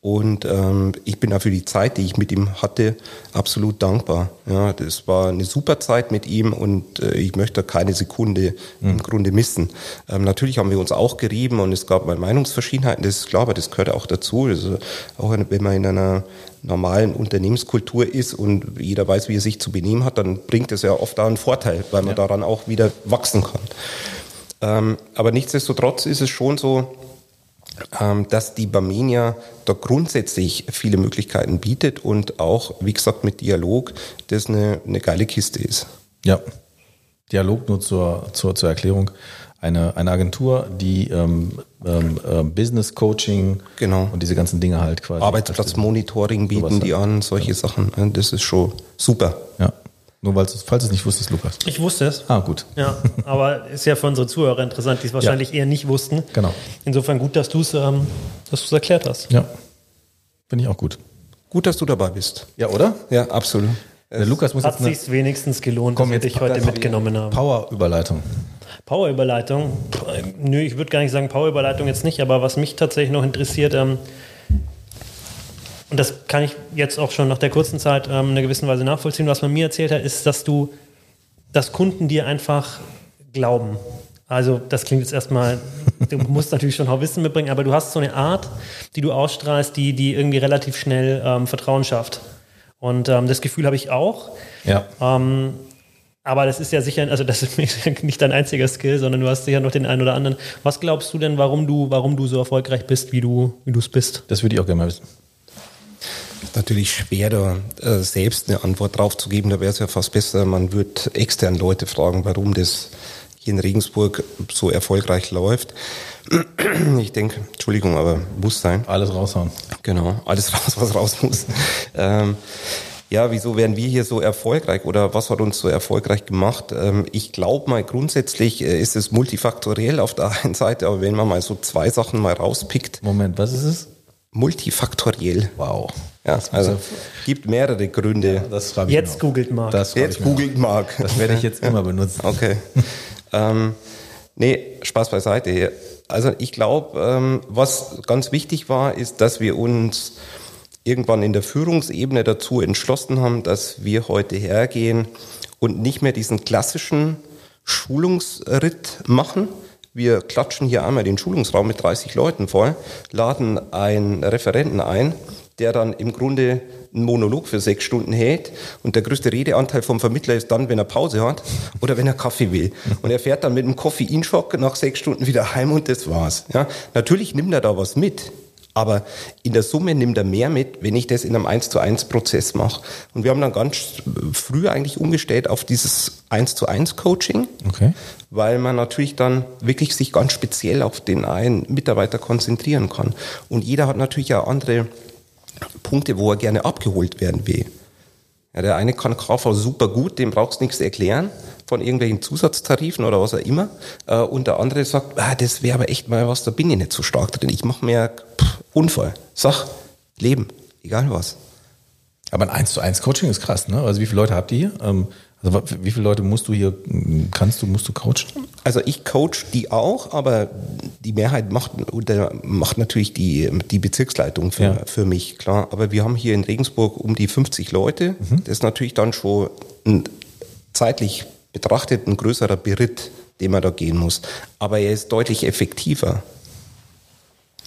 und ähm, ich bin dafür die Zeit, die ich mit ihm hatte, absolut dankbar. Ja, das war eine super Zeit mit ihm und äh, ich möchte keine Sekunde im Grunde missen. Ähm, natürlich haben wir uns auch gerieben und es gab mal Meinungsverschiedenheiten, das ist klar, aber das gehört auch dazu. Also auch wenn man in einer normalen Unternehmenskultur ist und jeder weiß, wie er sich zu benehmen hat, dann bringt es ja oft auch einen Vorteil, weil man Ja. daran auch wieder wachsen kann. Ähm, aber nichtsdestotrotz ist es schon so, dass die Barmenia da grundsätzlich viele Möglichkeiten bietet und auch, wie gesagt, mit Dialog, das eine, eine geile Kiste ist. Ja. Dialog nur zur, zur, zur Erklärung. Eine, eine Agentur, die ähm, ähm, ähm, Business Coaching Genau. und diese ganzen Dinge halt quasi. Arbeitsplatzmonitoring bieten die ja. an, solche Sachen. äh, Das ist schon super. Ja. Nur weil falls du es nicht wusstest, Lukas. Ich wusste es. Ah, gut. Ja, aber ist ja für unsere Zuhörer interessant, die es wahrscheinlich eher nicht wussten. Genau. Insofern gut, dass du es ähm, dass du's erklärt hast. Ja. Finde ich auch gut. Gut, dass du dabei bist. Ja, oder? Ja, absolut. Der Lukas muss Hat jetzt sich wenigstens gelohnt, Komm, dass dich heute mitgenommen haben. Power-Überleitung. Power-Überleitung. Nö, ich würde gar nicht sagen Power-Überleitung jetzt nicht, aber was mich tatsächlich noch interessiert, ähm, und das kann ich jetzt auch schon nach der kurzen Zeit ähm, in einer gewissen Weise nachvollziehen, was man mir erzählt hat, ist, dass du, dass Kunden dir einfach glauben. Also das klingt jetzt erstmal, du musst natürlich schon auch Wissen mitbringen, aber du hast so eine Art, die du ausstrahlst, die, die irgendwie relativ schnell ähm, Vertrauen schafft. Und ähm, das Gefühl habe ich auch. Ja. Ähm, aber das ist ja sicher, also das ist nicht dein einziger Skill, sondern du hast sicher noch den einen oder anderen. Was glaubst du denn, warum du, warum du so erfolgreich bist, wie du, wie du es bist? Das würde ich auch gerne mal wissen. Natürlich schwer, da äh, selbst eine Antwort drauf zu geben. Da wäre es ja fast besser, man würde extern Leute fragen, warum das hier in Regensburg so erfolgreich läuft. Ich denke, Entschuldigung, aber muss sein. Alles raushauen. Genau, alles raus, was raus muss. ähm, ja, wieso werden wir hier so erfolgreich oder was hat uns so erfolgreich gemacht? Ähm, ich glaube mal grundsätzlich äh, ist es multifaktoriell auf der einen Seite, aber wenn man mal so zwei Sachen mal rauspickt, Moment, was ist es? Multifaktoriell. Wow. Ja, also gibt mehrere Gründe. Ich Jetzt googelt Marc. Das schreibe Jetzt googelt Marc. Das werde ich jetzt immer benutzen. Okay. ähm, nee, Spaß beiseite. Also ich glaube, ähm, was ganz wichtig war, ist, dass wir uns irgendwann in der Führungsebene dazu entschlossen haben, dass wir heute hergehen und nicht mehr diesen klassischen Schulungsritt machen. Wir klatschen hier einmal den Schulungsraum mit 30 Leuten voll, laden einen Referenten ein, der dann im Grunde einen Monolog für sechs Stunden hält und der größte Redeanteil vom Vermittler ist dann, wenn er Pause hat oder wenn er Kaffee will. Und er fährt dann mit einem Koffeinschock nach sechs Stunden wieder heim und das war's. Ja, natürlich nimmt er da was mit. Aber in der Summe nimmt er mehr mit, wenn ich das in einem 1 zu 1 Prozess mache. Und wir haben dann ganz früh eigentlich umgestellt auf dieses 1 zu 1 Coaching Okay. weil man natürlich dann wirklich sich ganz speziell auf den einen Mitarbeiter konzentrieren kann. Und jeder hat natürlich auch andere Punkte, wo er gerne abgeholt werden will. Ja, der eine kann KV super gut, dem brauchst du nichts erklären von irgendwelchen Zusatztarifen oder was auch immer. Äh, Und der andere sagt, ah, das wäre aber echt mal was, da bin ich nicht so stark drin. Ich mache mir pff, Unfall, Sach, Leben, egal was. Aber ein 1 zu 1 Coaching ist krass, ne? Also wie viele Leute habt ihr hier? Ähm, also wie viele Leute musst du hier, kannst du, musst du coachen? Also ich coach die auch, aber die Mehrheit macht, macht natürlich die, die Bezirksleitung für, Ja. für mich, klar. Aber wir haben hier in Regensburg um die 50 Leute. Das ist natürlich dann schon ein zeitlich betrachtet ein größerer Beritt, den man da gehen muss. Aber er ist deutlich effektiver.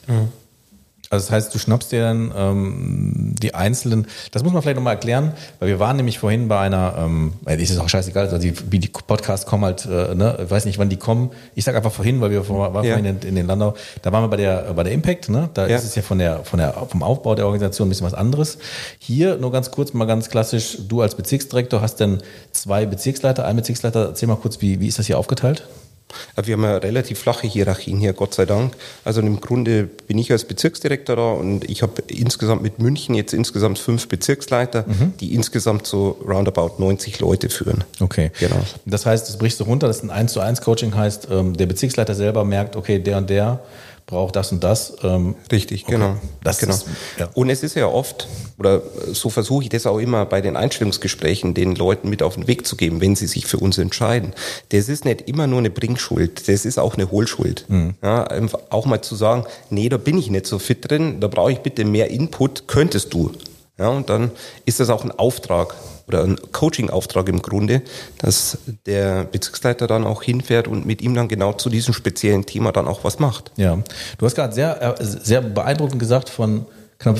Mhm. Also das heißt, du schnappst dir dann ähm, die einzelnen, das muss man vielleicht nochmal erklären, weil wir waren nämlich vorhin bei einer, ähm, ist es auch scheißegal, also die, wie die Podcasts kommen halt, äh, ne, ich weiß nicht, wann die kommen. Ich sag einfach vorhin, weil wir vor, waren ja. vorhin in, in, den Landau, da waren wir bei der bei der Impact, ne? Da ja. ist es ja von der von der vom Aufbau der Organisation ein bisschen was anderes. Hier nur ganz kurz, mal ganz klassisch, du als Bezirksdirektor hast dann zwei Bezirksleiter, ein Bezirksleiter, erzähl mal kurz, wie, wie ist das hier aufgeteilt? Wir haben ja relativ flache Hierarchien hier, Gott sei Dank. Also im Grunde bin ich als Bezirksdirektor da und ich habe insgesamt mit München jetzt insgesamt fünf Bezirksleiter, mhm. die insgesamt so roundabout 90 Leute führen. Okay. Genau. Das heißt, das brichst du runter, dass ein 1 zu 1 Coaching heißt, ähm, der Bezirksleiter selber merkt, okay, der und der braucht das und das. Ähm, Richtig, okay. genau. Das genau. Ist, ja. Und es ist ja oft, oder so versuche ich das auch immer bei den Einstellungsgesprächen den Leuten mit auf den Weg zu geben, wenn sie sich für uns entscheiden. Das ist nicht immer nur eine Bringschuld, das ist auch eine Hohlschuld. Mhm. Ja, auch mal zu sagen, nee, da bin ich nicht so fit drin, da brauche ich bitte mehr Input, könntest du. Ja, und dann ist das auch ein Auftrag oder ein Coaching-Auftrag im Grunde, dass der Bezirksleiter dann auch hinfährt und mit ihm dann genau zu diesem speziellen Thema dann auch was macht. Ja, du hast gerade sehr, äh, sehr beeindruckend gesagt, von knapp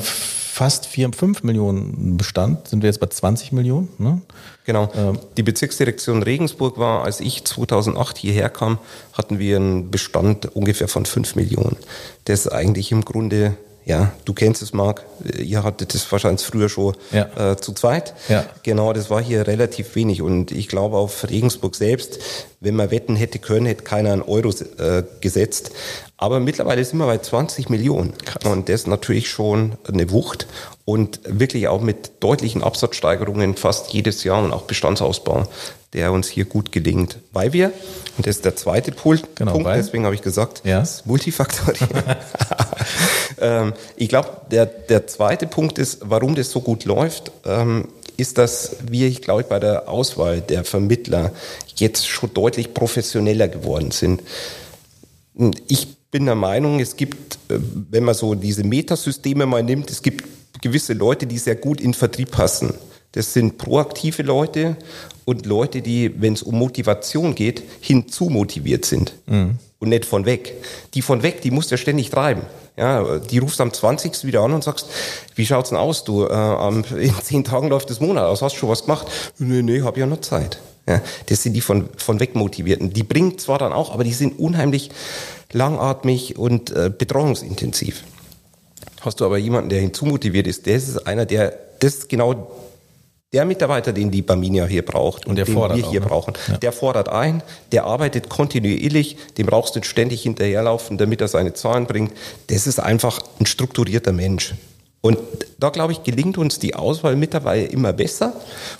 fast 4, 5 Millionen Bestand sind wir jetzt bei 20 Millionen. Ne? Genau. Ähm. Die Bezirksdirektion Regensburg war, als ich 2008 hierher kam, hatten wir einen Bestand ungefähr von 5 Millionen. Das ist eigentlich im Grunde ja, du kennst es, Marc. Ihr hattet es wahrscheinlich früher schon ja. äh, zu zweit. Ja. Genau, das war hier relativ wenig. Und ich glaube, auf Regensburg selbst, wenn man wetten hätte können, hätte keiner einen Euro äh, gesetzt. Aber mittlerweile sind wir bei 20 Millionen. Krass. Und das ist natürlich schon eine Wucht. Und wirklich auch mit deutlichen Absatzsteigerungen fast jedes Jahr und auch Bestandsausbau, der uns hier gut gelingt. Weil wir, und das ist der zweite Pult, genau, Punkt, deswegen habe ich gesagt, ja. das Multifaktoriell. Ähm, ich glaube, der, der zweite Punkt ist, warum das so gut läuft, ähm, ist, dass wir, ich glaube, bei der Auswahl der Vermittler jetzt schon deutlich professioneller geworden sind. Ich bin der Meinung, es gibt, äh, wenn man so diese Metasysteme mal nimmt, es gibt gewisse Leute, die sehr gut in Vertrieb passen. Das sind proaktive Leute und Leute, die, wenn es um Motivation geht, hinzumotiviert sind. Mhm. Und nicht von weg. Die von weg, die muss ja ständig treiben. Ja, die rufst am 20. wieder an und sagst, wie schaut's denn aus, du? Äh, in zehn Tagen läuft das Monat aus, hast du schon was gemacht? Nee, nee, hab ja noch Zeit. Ja, das sind die von, von weg motivierten. Die bringen zwar dann auch, aber die sind unheimlich langatmig und äh, betreuungsintensiv. Hast du aber jemanden, der hinzumotiviert ist, das ist einer, der, das genau der Mitarbeiter, den die Barminia hier braucht und, der den wir hier auch, ne? brauchen, ja. der fordert ein, der arbeitet kontinuierlich, dem brauchst du ständig hinterherlaufen, damit er seine Zahlen bringt. Das ist einfach ein strukturierter Mensch. Und da, glaube ich, gelingt uns die Auswahl mittlerweile immer besser.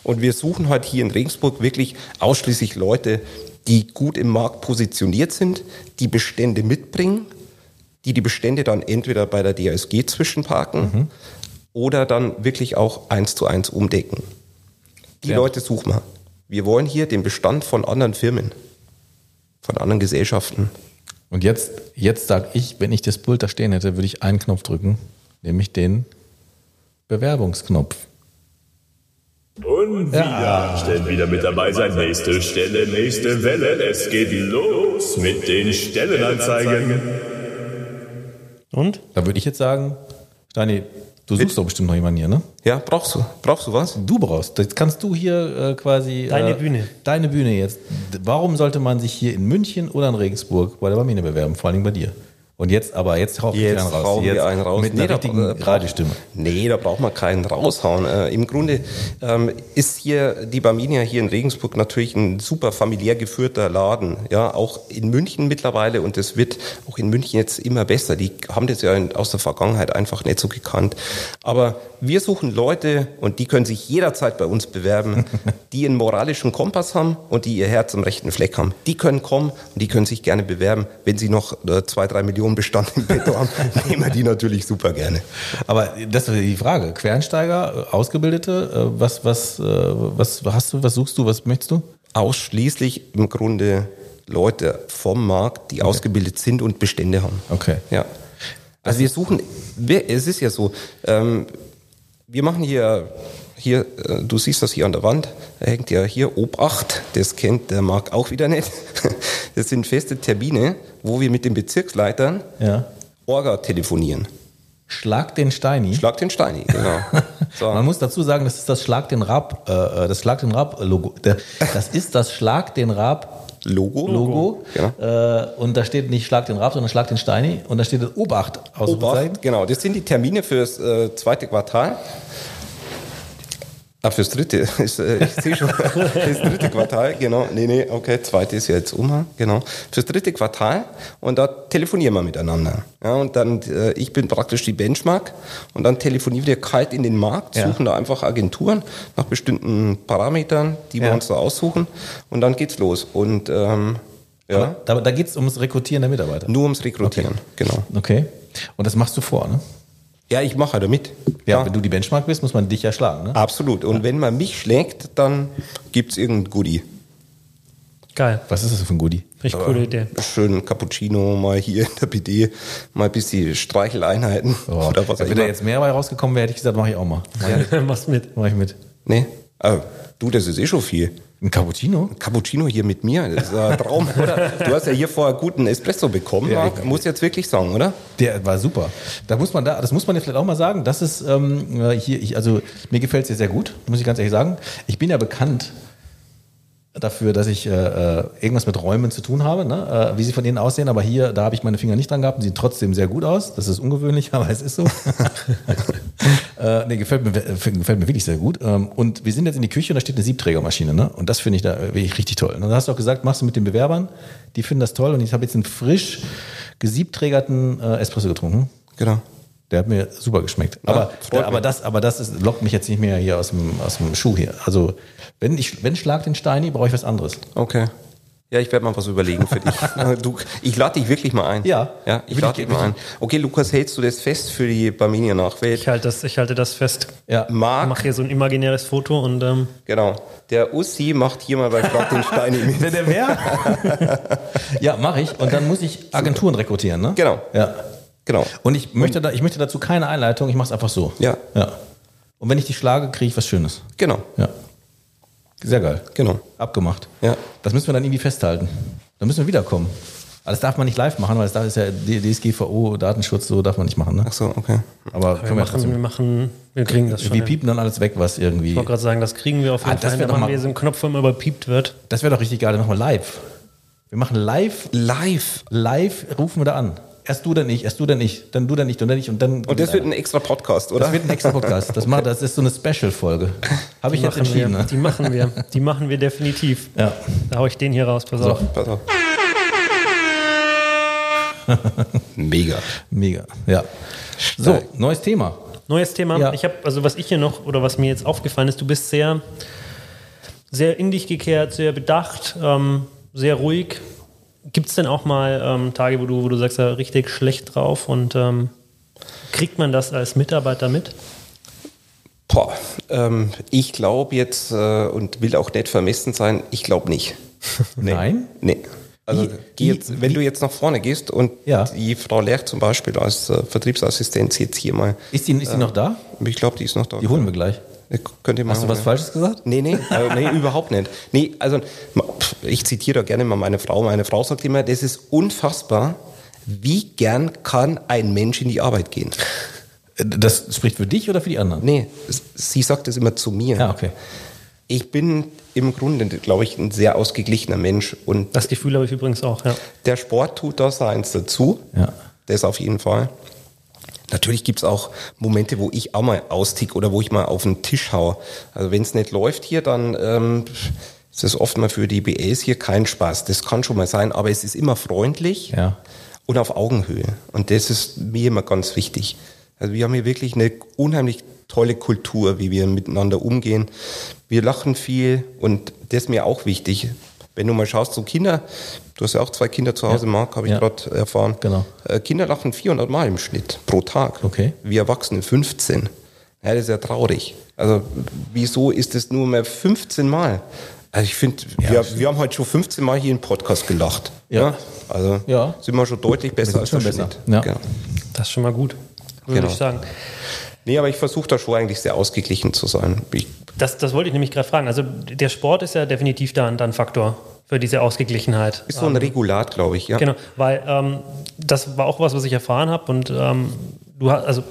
Und wir suchen halt hier in Regensburg wirklich ausschließlich Leute, die gut im Markt positioniert sind, die Bestände mitbringen, die die Bestände dann entweder bei der DSG zwischenparken mhm. oder dann wirklich auch eins zu eins umdecken. Die ja. Leute suchen wir. Wir wollen hier den Bestand von anderen Firmen, von anderen Gesellschaften. Und jetzt, jetzt sage ich, wenn ich das Pult da stehen hätte, würde ich einen Knopf drücken, nämlich den Bewerbungsknopf. Und wieder ja. stellen wieder mit dabei sein. Nächste Stelle, nächste Welle. Es geht los mit den Stellenanzeigen. Und? Da würde ich jetzt sagen, Steini, Du suchst doch bestimmt noch jemanden hier, ne? Ja, brauchst du. Brauchst du was? Du brauchst. Das kannst du hier äh, quasi. Deine äh, Bühne. Deine Bühne jetzt. Warum sollte man sich hier in München oder in Regensburg bei der Barmine bewerben? Vor allem bei dir. Und jetzt, aber jetzt haucht jetzt einen raus. Jetzt einen raus. Mit nee, einer richtigen da, Radiostimme. Nee, da braucht man keinen raushauen. Äh, Im Grunde ähm, ist hier die Barminia hier in Regensburg natürlich ein super familiär geführter Laden. Ja, auch in München mittlerweile und das wird auch in München jetzt immer besser. Die haben das ja aus der Vergangenheit einfach nicht so gekannt. Aber wir suchen Leute und die können sich jederzeit bei uns bewerben, die einen moralischen Kompass haben und die ihr Herz am rechten Fleck haben. Die können kommen und die können sich gerne bewerben, wenn sie noch äh, zwei, drei Millionen Bestand im Petto haben, nehmen wir die natürlich super gerne. Aber das ist die Frage. Quereinsteiger, Ausgebildete, äh, was, was, äh, was hast du, was suchst du, was möchtest du? Ausschließlich im Grunde Leute vom Markt, die okay. ausgebildet sind und Bestände haben. Okay. Ja. Also wir suchen, es ist ja so, ähm, wir machen hier hier, äh, du siehst das hier an der Wand, da hängt ja hier Obacht, das kennt der Marc auch wieder nicht. Das sind feste Termine, wo wir mit den Bezirksleitern Ja. Orga telefonieren. Schlag den Steini. Schlag den Steini, genau. So. Man muss dazu sagen, das ist das Schlag den Rab, äh, das Schlag den Rab Logo. Das ist das Schlag den Rab Logo. Logo. Genau. Äh, und da steht nicht Schlag den Rab, sondern Schlag den Steini. Und da steht das Obacht. Obacht, genau. Das sind die Termine fürs äh, zweite Quartal. Ah, fürs dritte. Ist, äh, ich sehe schon. Das dritte Quartal, genau. Nee, nee, okay. Zweite ist ja jetzt um. Genau. Fürs dritte Quartal. Und da telefonieren wir miteinander. Ja, und dann, äh, ich bin praktisch die Benchmark. Und dann telefonieren wir kalt in den Markt, Ja. suchen da einfach Agenturen nach bestimmten Parametern, die wir Ja. uns da aussuchen. Und dann geht's los. Und ähm, ja, Da, da geht es ums Rekrutieren der Mitarbeiter. nur ums Rekrutieren. Genau. Okay. Und das machst du vor, ne? Ja, ich mache da mit. Ja, wenn du die Benchmark bist, muss man dich ja schlagen, ne? Absolut. Und wenn man mich schlägt, dann gibt's irgendein Goodie. Geil. Was ist das für ein Goodie? Richtig coole Idee. Schön Cappuccino, mal hier in der BD, mal ein bisschen Streicheleinheiten Oh, oder was wenn da jetzt mehr bei rausgekommen wäre, hätte ich gesagt, mache ich auch mal. Was mit? Mach ich mit. Nee. Ah, du, das ist eh schon viel. Ein Cappuccino? Cappuccino hier mit mir, das ist ein Traum, oder? Du hast ja hier vorher guten Espresso bekommen, Ja, Marc. ich- muss jetzt wirklich sagen, oder? Der war super. Da muss man da, das muss man jetzt vielleicht auch mal sagen. Das ist ähm, äh, hier, ich, also mir gefällt es sehr, sehr gut, muss ich ganz ehrlich sagen. Ich bin ja bekannt dafür, dass ich äh, äh, irgendwas mit Räumen zu tun habe, ne? äh, wie sie von innen aussehen. Aber hier, da habe ich meine Finger nicht dran gehabt. und Sieht trotzdem sehr gut aus. Das ist ungewöhnlich, aber es ist so. äh, nee, gefällt mir, gefällt mir wirklich sehr gut. Ähm, und wir sind jetzt in die Küche und da steht eine Siebträgermaschine. Ne? Und das finde ich da wirklich richtig toll. Und dann hast du auch gesagt, machst du mit den Bewerbern, die finden das toll. Und ich habe jetzt einen frisch gesiebträgerten äh, Espresso getrunken. Genau. Der hat mir super geschmeckt. Ja, aber, freut aber das, aber das ist, lockt mich jetzt nicht mehr hier aus dem, aus dem Schuh hier. Also, wenn ich, wenn Schlag den Steini, brauche ich was anderes. Okay. Ja, ich werde mal was überlegen für dich. du, ich lade dich wirklich mal ein. Ja. Ja, ich Will lade ich- dich mal ein. Okay, Lukas, hältst du das fest für die Barminia-Nachwelt? Ich halte das, ich halte das fest. Ja. Ich Marc, mache hier so ein imaginäres Foto und ähm, genau. Der Ussi macht hier mal bei Schlag den Steini mit. Wer der wer? ja, mache ich. Und dann muss ich Agenturen rekrutieren, ne? Genau. Ja. Genau. Und ich möchte, da, ich möchte dazu keine Einleitung, ich mache es einfach so. Ja. ja. Und wenn ich die schlage, kriege ich was Schönes. Genau. Ja. Sehr geil. Genau. Abgemacht. Ja. Das müssen wir dann irgendwie festhalten. Dann müssen wir wiederkommen. Aber das darf man nicht live machen, weil das ist ja DSGVO, Datenschutz, so darf man nicht machen. Ne? Ach so, okay. Aber wir können wir machen, wir machen, wir kriegen das schon. Wir hin. piepen dann alles weg, was irgendwie. Ich wollte gerade sagen, das kriegen wir auf jeden Ah, das Fall. mal- wir so einen Knopf, wo immer überpiept wird. Das wäre doch richtig geil, dann machen wir live. Wir machen live, Live. live rufen wir da an. Erst du, dann ich, erst du, dann ich, dann du, dann ich, und dann ich und dann. Und das wird ein extra Podcast, oder? das wird ein extra Podcast. Das, macht, das ist so eine Special-Folge. Habe ich jetzt entschieden. wir, Ne? Die machen wir. Die machen wir definitiv. Ja. Da hau ich den hier raus, pass So. auf. Pass auf. Mega. Mega. Ja. So, neues Thema. Neues Thema. Ja. Ich habe, also was ich hier noch, oder was mir jetzt aufgefallen ist, du bist sehr, sehr in dich gekehrt, sehr bedacht, ähm, sehr ruhig. Gibt es denn auch mal ähm, Tage, wo du, wo du sagst, ja, richtig schlecht drauf und ähm, kriegt man das als Mitarbeiter mit? Boah, ähm, ich glaube jetzt äh, und will auch nicht vermessen sein, ich glaube nicht. Nein? Nee. Also Wie- geh wie- jetzt, wenn du jetzt nach vorne gehst und Ja. die Frau Lerch zum Beispiel als äh, Vertriebsassistenz jetzt hier mal, Ist die, ist die noch da? ich glaube, die ist noch da. Die holen wir gleich. Könnt ihr mal Hast du was. Falsches gesagt? Nee, nee, äh, nee, überhaupt nicht. Nee, also ich zitiere da gerne mal meine Frau. Meine Frau sagt immer, das ist unfassbar, wie gern kann ein Mensch in die Arbeit gehen. Das spricht für dich oder für die anderen? Nee, sie sagt das immer zu mir. Ja, okay. Ich bin im Grunde, glaube ich, ein sehr ausgeglichener Mensch und Das Gefühl habe ich übrigens auch, ja. der Sport tut da seins dazu. Ja. Das auf jeden Fall. Natürlich gibt's auch Momente, wo ich auch mal austick oder wo ich mal auf den Tisch hau. Also wenn es nicht läuft hier, dann ähm, ist es oft mal für die BAs hier kein Spaß. Das kann schon mal sein, aber es ist immer freundlich Ja. und auf Augenhöhe. Und das ist mir immer ganz wichtig. Also wir haben hier wirklich eine unheimlich tolle Kultur, wie wir miteinander umgehen. Wir lachen viel und das ist mir auch wichtig. Wenn du mal schaust, so Kinder, du hast ja auch zwei Kinder zu Hause, Ja. Marc, habe ich Ja. gerade erfahren. Genau. Äh, Kinder lachen 400 Mal im Schnitt pro Tag. Okay. Wir Erwachsene 15. Ja, das ist ja traurig. Also wieso ist es nur mehr 15 Mal? Also ich finde, Ja, wir, wir haben heute schon 15 Mal hier im Podcast gelacht. Ja. Also Ja. sind wir schon deutlich besser sind als schon der besser. Schnitt. Ja. Genau. Das ist schon mal gut, würde Genau. ich sagen. Nee, aber ich versuche da schon eigentlich sehr ausgeglichen zu sein. Ich das, das wollte ich nämlich gerade fragen. Also der Sport ist ja definitiv da ein, ein Faktor für diese Ausgeglichenheit. Ist so ein Regulat, glaube ich, ja. Genau, weil ähm, das war auch was, was ich erfahren habe und ähm, du hast, also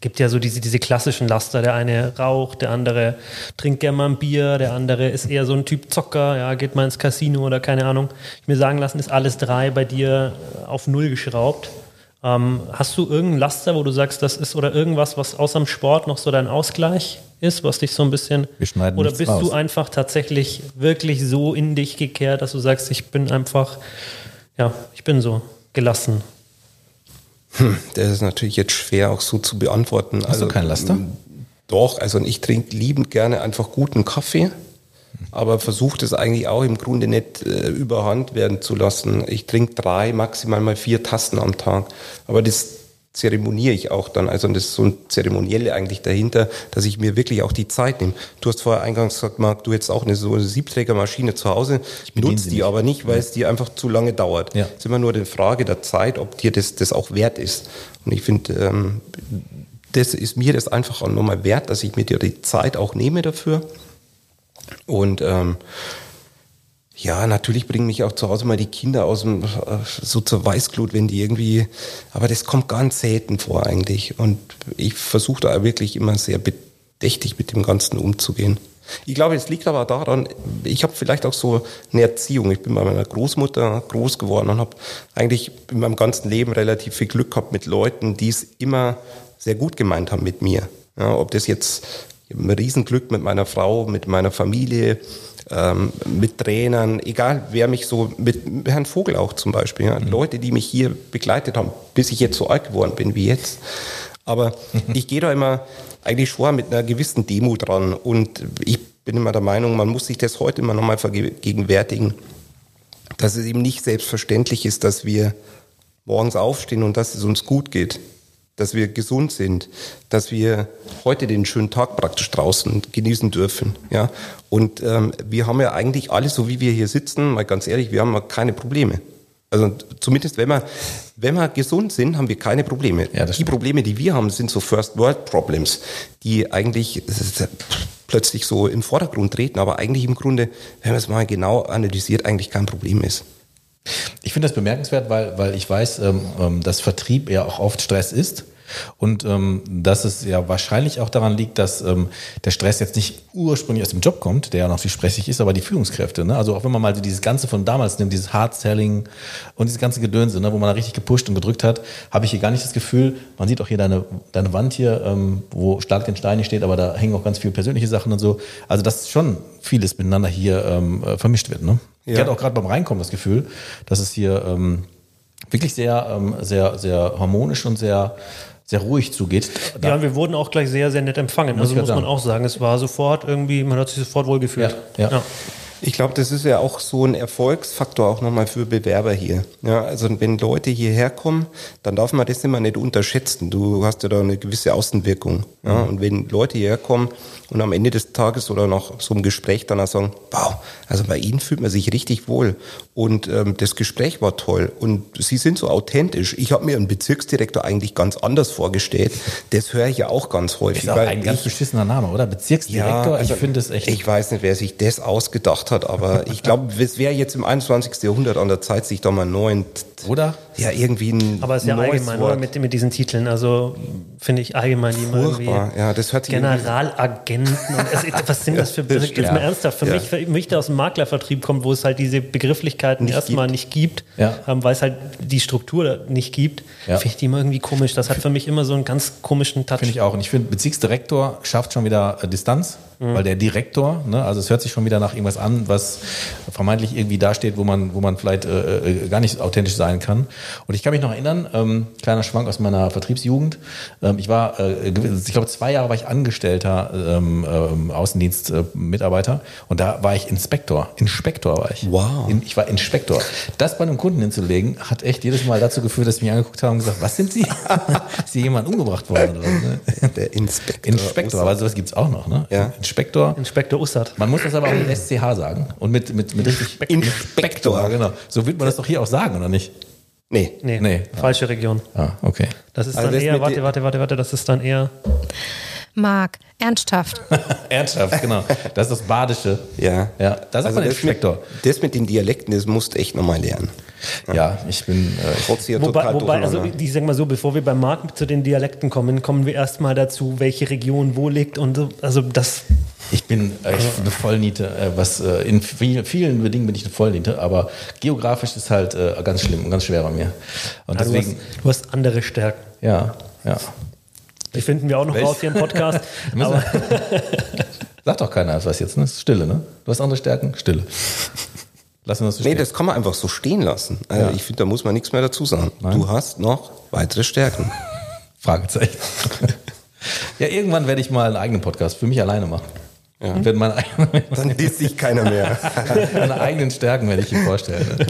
gibt ja so diese, diese klassischen Laster. Der eine raucht, der andere trinkt gerne mal ein Bier, der andere ist eher so ein Typ Zocker, ja, geht mal ins Casino oder keine Ahnung. Ich mir sagen lassen, ist alles drei bei dir auf Null geschraubt. Ähm, hast du irgendeinen Laster, wo du sagst, das ist oder irgendwas, was außer dem Sport noch so dein Ausgleich ist, was dich so ein bisschen. Wir schneiden oder bist raus. du einfach tatsächlich wirklich so in dich gekehrt, dass du sagst, ich bin einfach, ja, ich bin so gelassen. Das ist natürlich jetzt schwer auch so zu beantworten. Hast du keinen Laster? m, Doch, also ich trinke liebend gerne einfach guten Kaffee, aber versuche das eigentlich auch im Grunde nicht äh, überhand werden zu lassen. Ich trinke drei, maximal mal vier Tassen am Tag, aber das zeremoniere ich auch dann. Also das ist so ein Zeremonielle eigentlich dahinter, dass ich mir wirklich auch die Zeit nehme. Du hast vorher eingangs gesagt, Marc, du hättest auch eine so eine Siebträgermaschine zu Hause. Ich nutze die nicht. aber nicht, weil es dir einfach zu lange dauert. Ja. Es ist immer nur die Frage der Zeit, ob dir das, das auch wert ist. Und ich finde, ähm, das ist mir das einfach auch nochmal wert, dass ich mir die Zeit auch nehme dafür. Und ähm, ja, natürlich bringen mich auch zu Hause mal die Kinder aus dem, äh, so zur Weißglut, wenn die irgendwie, aber das kommt ganz selten vor eigentlich. Und ich versuche da wirklich immer sehr bedächtig mit dem Ganzen umzugehen. Ich glaube, es liegt aber daran, ich habe vielleicht auch so eine Erziehung. Ich bin bei meiner Großmutter groß geworden und habe eigentlich in meinem ganzen Leben relativ viel Glück gehabt mit Leuten, die es immer sehr gut gemeint haben mit mir. Ja, ob das jetzt ein Riesenglück mit meiner Frau, mit meiner Familie, ähm, mit Trainern, egal wer mich so, mit Herrn Vogel auch zum Beispiel, ja, Leute, die mich hier begleitet haben, bis ich jetzt so alt geworden bin wie jetzt. Aber ich gehe da immer eigentlich schon mit einer gewissen Demut dran. Und ich bin immer der Meinung, man muss sich das heute immer nochmal vergegenwärtigen, dass es eben nicht selbstverständlich ist, dass wir morgens aufstehen und dass es uns gut geht, dass wir gesund sind, dass wir heute den schönen Tag praktisch draußen genießen dürfen. Ja? Und ähm, wir haben ja eigentlich alle, so wie wir hier sitzen, mal ganz ehrlich, wir haben ja keine Probleme. Also zumindest wenn wir, wenn wir gesund sind, haben wir keine Probleme. Ja, die stimmt. Probleme, die wir haben, sind so First World Problems, die eigentlich plötzlich so im Vordergrund treten, aber eigentlich im Grunde, wenn man es mal genau analysiert, eigentlich kein Problem ist. Ich finde das bemerkenswert, weil, weil ich weiß, ähm, ähm, dass Vertrieb ja auch oft Stress ist. Und ähm, dass es ja wahrscheinlich auch daran liegt, dass ähm, der Stress jetzt nicht ursprünglich aus dem Job kommt, der ja noch viel stressig ist, aber die Führungskräfte. Ne? Also auch wenn man mal so dieses Ganze von damals nimmt, dieses Hard-Selling und dieses ganze Gedönse, ne, wo man da richtig gepusht und gedrückt hat, habe ich hier gar nicht das Gefühl, man sieht auch hier deine, deine Wand hier, ähm, wo Schlag den Stein steht, aber da hängen auch ganz viele persönliche Sachen und so. Also dass schon vieles miteinander hier ähm, äh, vermischt wird. Ne? Ich Ja. hatte auch gerade beim Reinkommen das Gefühl, dass es hier ähm, wirklich sehr, ähm, sehr, sehr harmonisch und sehr, sehr ruhig zugeht. Da- Ja, und wir wurden auch gleich sehr, sehr nett empfangen. Muss Also ich muss man sagen. auch sagen, es war sofort irgendwie, man hat sich sofort wohl gefühlt. Ja, ja. Ich glaube, das ist ja auch so ein Erfolgsfaktor auch nochmal für Bewerber hier. Ja, also wenn Leute hierher kommen, dann darf man das immer nicht unterschätzen. Du hast ja da eine gewisse Außenwirkung. Ja, und wenn Leute hierher kommen und am Ende des Tages oder nach so einem Gespräch dann auch sagen, wow, also bei Ihnen fühlt man sich richtig wohl und ähm, das Gespräch war toll und Sie sind so authentisch. Ich habe mir einen Bezirksdirektor eigentlich ganz anders vorgestellt. Das höre ich ja auch ganz häufig. ist auch ein ganz ich- beschissener Name, oder? Bezirksdirektor. also ich finde es echt. Ich weiß nicht, wer sich das ausgedacht hat, aber ich glaube, es wäre jetzt im 21. Jahrhundert an der Zeit, sich da mal einen neuen, oder? ja, irgendwie ein Aber es ist ja allgemein, Wort. oder? Mit, mit diesen Titeln. Also finde ich allgemein die immer irgendwie. Furchtbar, ja, das hört sich Generalagenten. Und es, was sind das für das Jetzt stimmt. mal ernsthaft. Für Ja. mich, für mich, der aus dem Maklervertrieb kommt, wo es halt diese Begrifflichkeiten Nicht erstmal gibt. nicht gibt, Ja. ähm, weil es halt die Struktur nicht gibt, Ja. finde ich die immer irgendwie komisch. Das hat für mich immer so einen ganz komischen Touch. Finde ich auch. Und ich finde, Bezirksdirektor schafft schon wieder äh, Distanz, weil der Direktor, ne, also es hört sich schon wieder nach irgendwas an, was vermeintlich irgendwie dasteht, wo man, wo man vielleicht äh, äh, gar nicht authentisch sein kann. Und ich kann mich noch erinnern, ähm, kleiner Schwank aus meiner Vertriebsjugend. Ähm, ich war, äh, ich glaube, zwei Jahre war ich Angestellter ähm, ähm, Außendienst-Mitarbeiter und da war ich Inspektor. Inspektor war ich. Wow. In, ich war Inspektor. Das bei einem Kunden hinzulegen, hat echt jedes Mal dazu geführt, dass sie mich angeguckt haben und gesagt, was sind Sie? Ist hier jemand umgebracht worden? Oder? was, ne? Der Inspektor. Inspektor, aber sowas gibt's auch noch, ne? Ja. Inspektor. Inspektor Ussert. Man muss das aber auch mit SCH sagen und mit, mit, mit richtig Inspektor. genau. So wird man das doch hier auch sagen, oder nicht? Nee. Nee, Nee. falsche Region. Ah, okay. Das ist Also dann das eher, warte, warte, warte, warte, das ist dann eher Marc, ernsthaft. Ernsthaft, genau. Das ist das Badische. Ja. Ja, da sagt Also man das, mit, das mit den Dialekten, das musst du echt nochmal lernen. Ja, ich bin. Äh, Trotz hier Wobei, total wobei also ich sag mal so, bevor wir beim Markt zu den Dialekten kommen, kommen wir erstmal dazu, welche Region wo liegt und so. Also das Ich bin äh, ich bin eine Vollniete, äh, was äh, in viel, vielen Dingen bin ich eine Vollniete, aber geografisch ist halt äh, ganz schlimm und ganz schwer bei mir. Und Ja, du, hast, deswegen, du hast andere Stärken. ja, ja. Die finden wir auch noch Welch- raus hier im Podcast. Sagt doch keiner was jetzt, ne? Stille, ne? Du hast andere Stärken? Stille. Lassen wir das so Nee, stehen. das kann man einfach so stehen lassen. Also Ja. Ich finde, da muss man nichts mehr dazu sagen. Nein. Du hast noch weitere Stärken. Fragezeichen. ja, irgendwann werde ich mal einen eigenen Podcast für mich alleine machen. Ja. Meine, eigenen- Dann disst sich keiner mehr. meine eigenen Stärken werde ich ihm vorstellen. ne?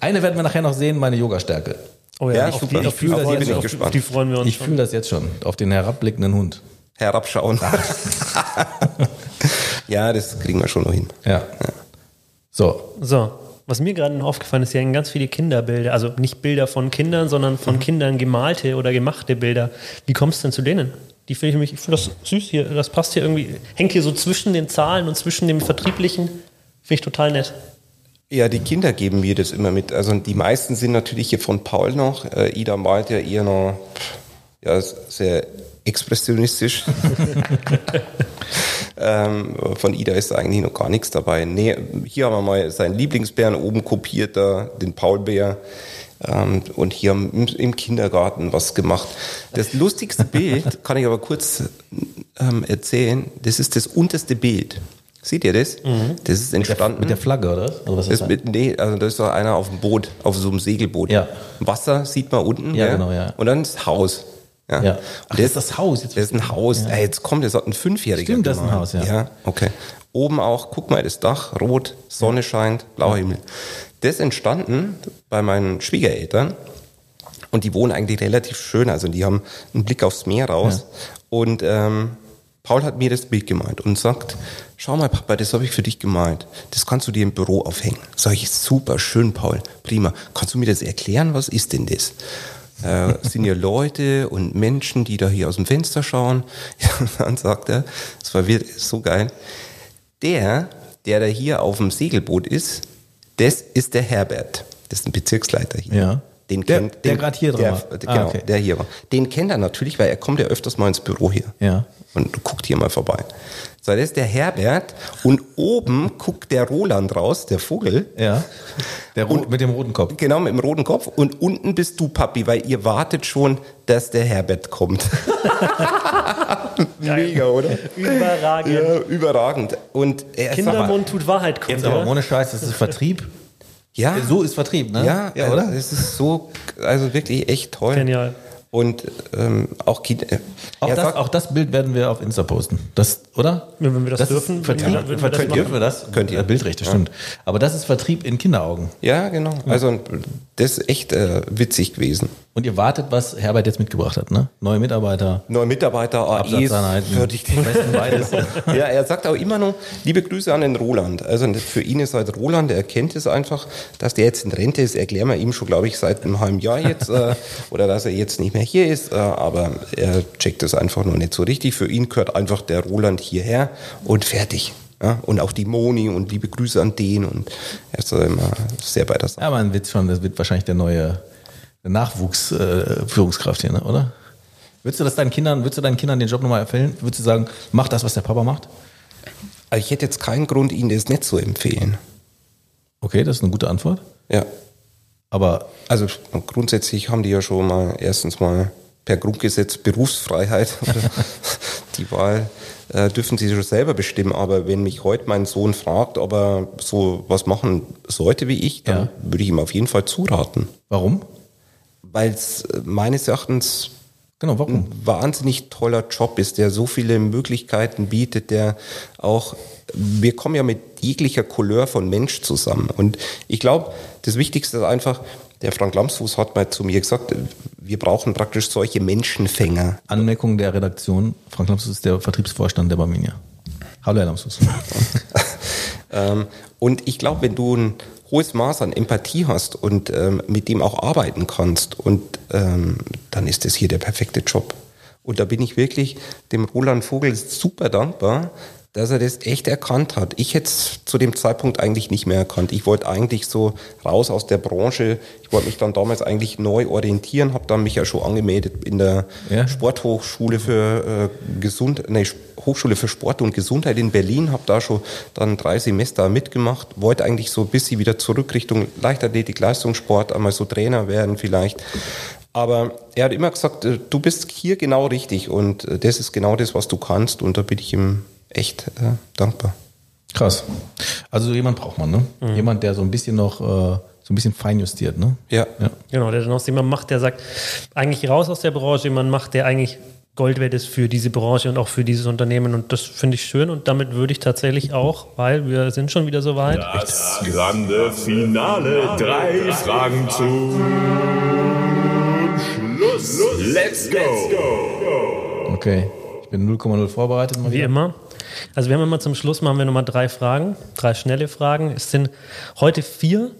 Eine werden wir nachher noch sehen, meine Yoga-Stärke. oh ja, Ja, auf, super. die, Ich die fühl das jetzt schon. auf, gespannt. auf die freuen wir uns. Ich fühle das jetzt schon, auf den herabblickenden Hund. Herabschauen. ja, das kriegen wir schon noch hin. Ja. So, So, was mir gerade noch aufgefallen ist, hier hängen ganz viele Kinderbilder, also nicht Bilder von Kindern, sondern Mhm. von Kindern gemalte oder gemachte Bilder. Wie kommst du denn zu denen? Die finde ich nämlich, ich finde das süß hier, das passt hier irgendwie, hängt hier so zwischen den Zahlen und zwischen dem Vertrieblichen. Finde ich total nett. Ja, die Kinder geben mir das immer mit. Also die meisten sind natürlich hier von Paul noch. Äh, Ida malt ja eher noch ja, sehr expressionistisch. ähm, von Ida ist da eigentlich noch gar nichts dabei. Nee, hier haben wir mal seinen Lieblingsbären oben kopiert, da, den Paulbär. Ähm, und hier haben im, im Kindergarten was gemacht. Das lustigste Bild kann ich aber kurz ähm, erzählen. Das ist das unterste Bild. Seht ihr das? Das ist entstanden. mit der Flagge, oder? Oder was ist Das mit, nee, also da ist doch einer auf dem Boot, auf so einem Segelboot. Ja. Wasser sieht man unten. Ja, genau, ja. Und dann das Haus. Ja. Ja. Und Ach, das ist das Haus. Jetzt das ist ein Haus. Ey, jetzt kommt, das hat ein Fünfjähriger Stimmt, das ist ein. Haus, ja. Ja, okay. Oben auch, guck mal, das Dach, rot, Sonne scheint, blauer Himmel. Das ist entstanden bei meinen Schwiegereltern. Und die wohnen eigentlich relativ schön, also die haben einen Blick aufs Meer raus. Und ähm, Paul hat mir das Bild gemalt und sagt, schau mal Papa, das habe ich für dich gemalt. Das kannst du dir im Büro aufhängen. Sag ich, super, schön Paul, prima. Kannst du mir das erklären? Was ist denn das? Äh, sind ja Leute und Menschen, die da hier aus dem Fenster schauen. Und dann sagt er, das war wirklich so geil, der, der da hier auf dem Segelboot ist, das ist der Herbert. Das ist ein Bezirksleiter hier. Ja. Den Der- kennt, der grad hier dran der, war. Ah, Genau, okay. der hier war. Den kennt er natürlich, weil er kommt ja öfters mal ins Büro hier. Ja. Und guckt hier mal vorbei. So, das ist der Herbert und oben guckt der Roland raus, der Vogel. Ja. Der Ro mit dem roten Kopf. Genau, mit dem roten Kopf. Und unten bist du, Papi, weil ihr wartet schon, dass der Herbert kommt. Mega, oder? Überragend. Ja, überragend. Und er Kindermund tut Wahrheit kund. Jetzt aber ohne Scheiß, das ist Vertrieb. Ja, So ist Vertrieb, ne? ja, ja oder? Also, es ist so, also wirklich echt toll. Genial. Und ähm, auch Kinder. Auch, er das, sagt- auch das Bild werden wir auf Insta posten. Das, oder? Wenn- wenn wir das ist dürfen, Vertrieb, ja, wir das machen. dürfen wir das? Könnt ihr. Äh, Bildrechte, stimmt. Aber das ist Vertrieb in Kinderaugen. Ja, genau. Also das ist echt äh, witzig gewesen. Und ihr wartet, was Herbert jetzt mitgebracht hat, ne? Neue Mitarbeiter, Neue Mitarbeiter, AEs, Absatzeinheiten. fertig. Am besten beides. ja, er sagt auch immer noch, liebe Grüße an den Roland. Also für ihn ist halt Roland, er kennt es einfach, dass der jetzt in Rente ist, erklären wir ihm schon, glaube ich, seit einem halben Jahr jetzt, äh, oder dass er jetzt nicht mehr hier ist, äh, aber er checkt es einfach noch nicht so richtig. Für ihn gehört einfach der Roland hierher und fertig. Ja, und auch die Moni und liebe Grüße an den und er ist immer sehr bei der Sache. Ja, man wird schon, das wird wahrscheinlich der neue Nachwuchsführungskraft äh, hier, ne? oder? Würdest du das deinen Kindern, würdest du deinen Kindern den Job nochmal empfehlen? Würdest du sagen, mach das, was der Papa macht? Also ich hätte jetzt keinen Grund, Ihnen das nicht zu empfehlen. Okay, das ist eine gute Antwort. Ja, Aber Also grundsätzlich haben die ja schon mal erstens mal per Grundgesetz Berufsfreiheit. die Wahl äh, dürfen sie schon selber bestimmen. Aber wenn mich heute mein Sohn fragt, ob er so was machen sollte wie ich, dann Ja. würde ich ihm auf jeden Fall zuraten. warum? Weil es äh, meines Erachtens Genau, ein warum? wahnsinnig toller Job ist, der so viele Möglichkeiten bietet, der auch, wir kommen ja mit jeglicher Couleur von Mensch zusammen. Und ich glaube, das Wichtigste ist einfach, der Frank Lamsfuß hat mal zu mir gesagt, wir brauchen praktisch solche Menschenfänger. Anmerkung der Redaktion. Frank Lamsus ist der Vertriebsvorstand der Barminia. Hallo, Herr Lamsus. Ähm, und ich glaube, wenn du ein hohes Maß an Empathie hast und ähm, mit dem auch arbeiten kannst, und ähm, dann ist das hier der perfekte Job. Und da bin ich wirklich dem Roland Vogel super dankbar, dass er das echt erkannt hat. Ich hätte es zu dem Zeitpunkt eigentlich nicht mehr erkannt. Ich wollte eigentlich so raus aus der Branche. Ich wollte mich dann damals eigentlich neu orientieren, habe dann mich ja schon angemeldet in der Ja. Sporthochschule für äh, Gesund, nee, Hochschule für Sport und Gesundheit in Berlin, habe da schon dann drei Semester mitgemacht, wollte eigentlich so ein bisschen wieder zurück Richtung Leichtathletik, Leistungssport, einmal so Trainer werden vielleicht. Aber er hat immer gesagt, äh, du bist hier genau richtig und äh, das ist genau das, was du kannst und da bin ich ihm echt äh, dankbar. Krass. Also so jemand braucht man, ne? Jemand, der so ein bisschen noch, äh, so ein bisschen feinjustiert, ne? Ja. Ja. Genau, der dann aus jemand macht, der sagt, eigentlich raus aus der Branche, jemand macht, der eigentlich Gold wert ist für diese Branche und auch für dieses Unternehmen. Und das finde ich schön. Und damit würde ich tatsächlich auch, weil wir sind schon wieder so weit. Das grande Finale. Drei Fragen zum Schluss. Let's go. Okay. Ich bin 0,0 vorbereitet. Wie immer. Also wir haben immer zum Schluss machen wir nochmal drei Fragen, drei schnelle Fragen. Es sind heute vier,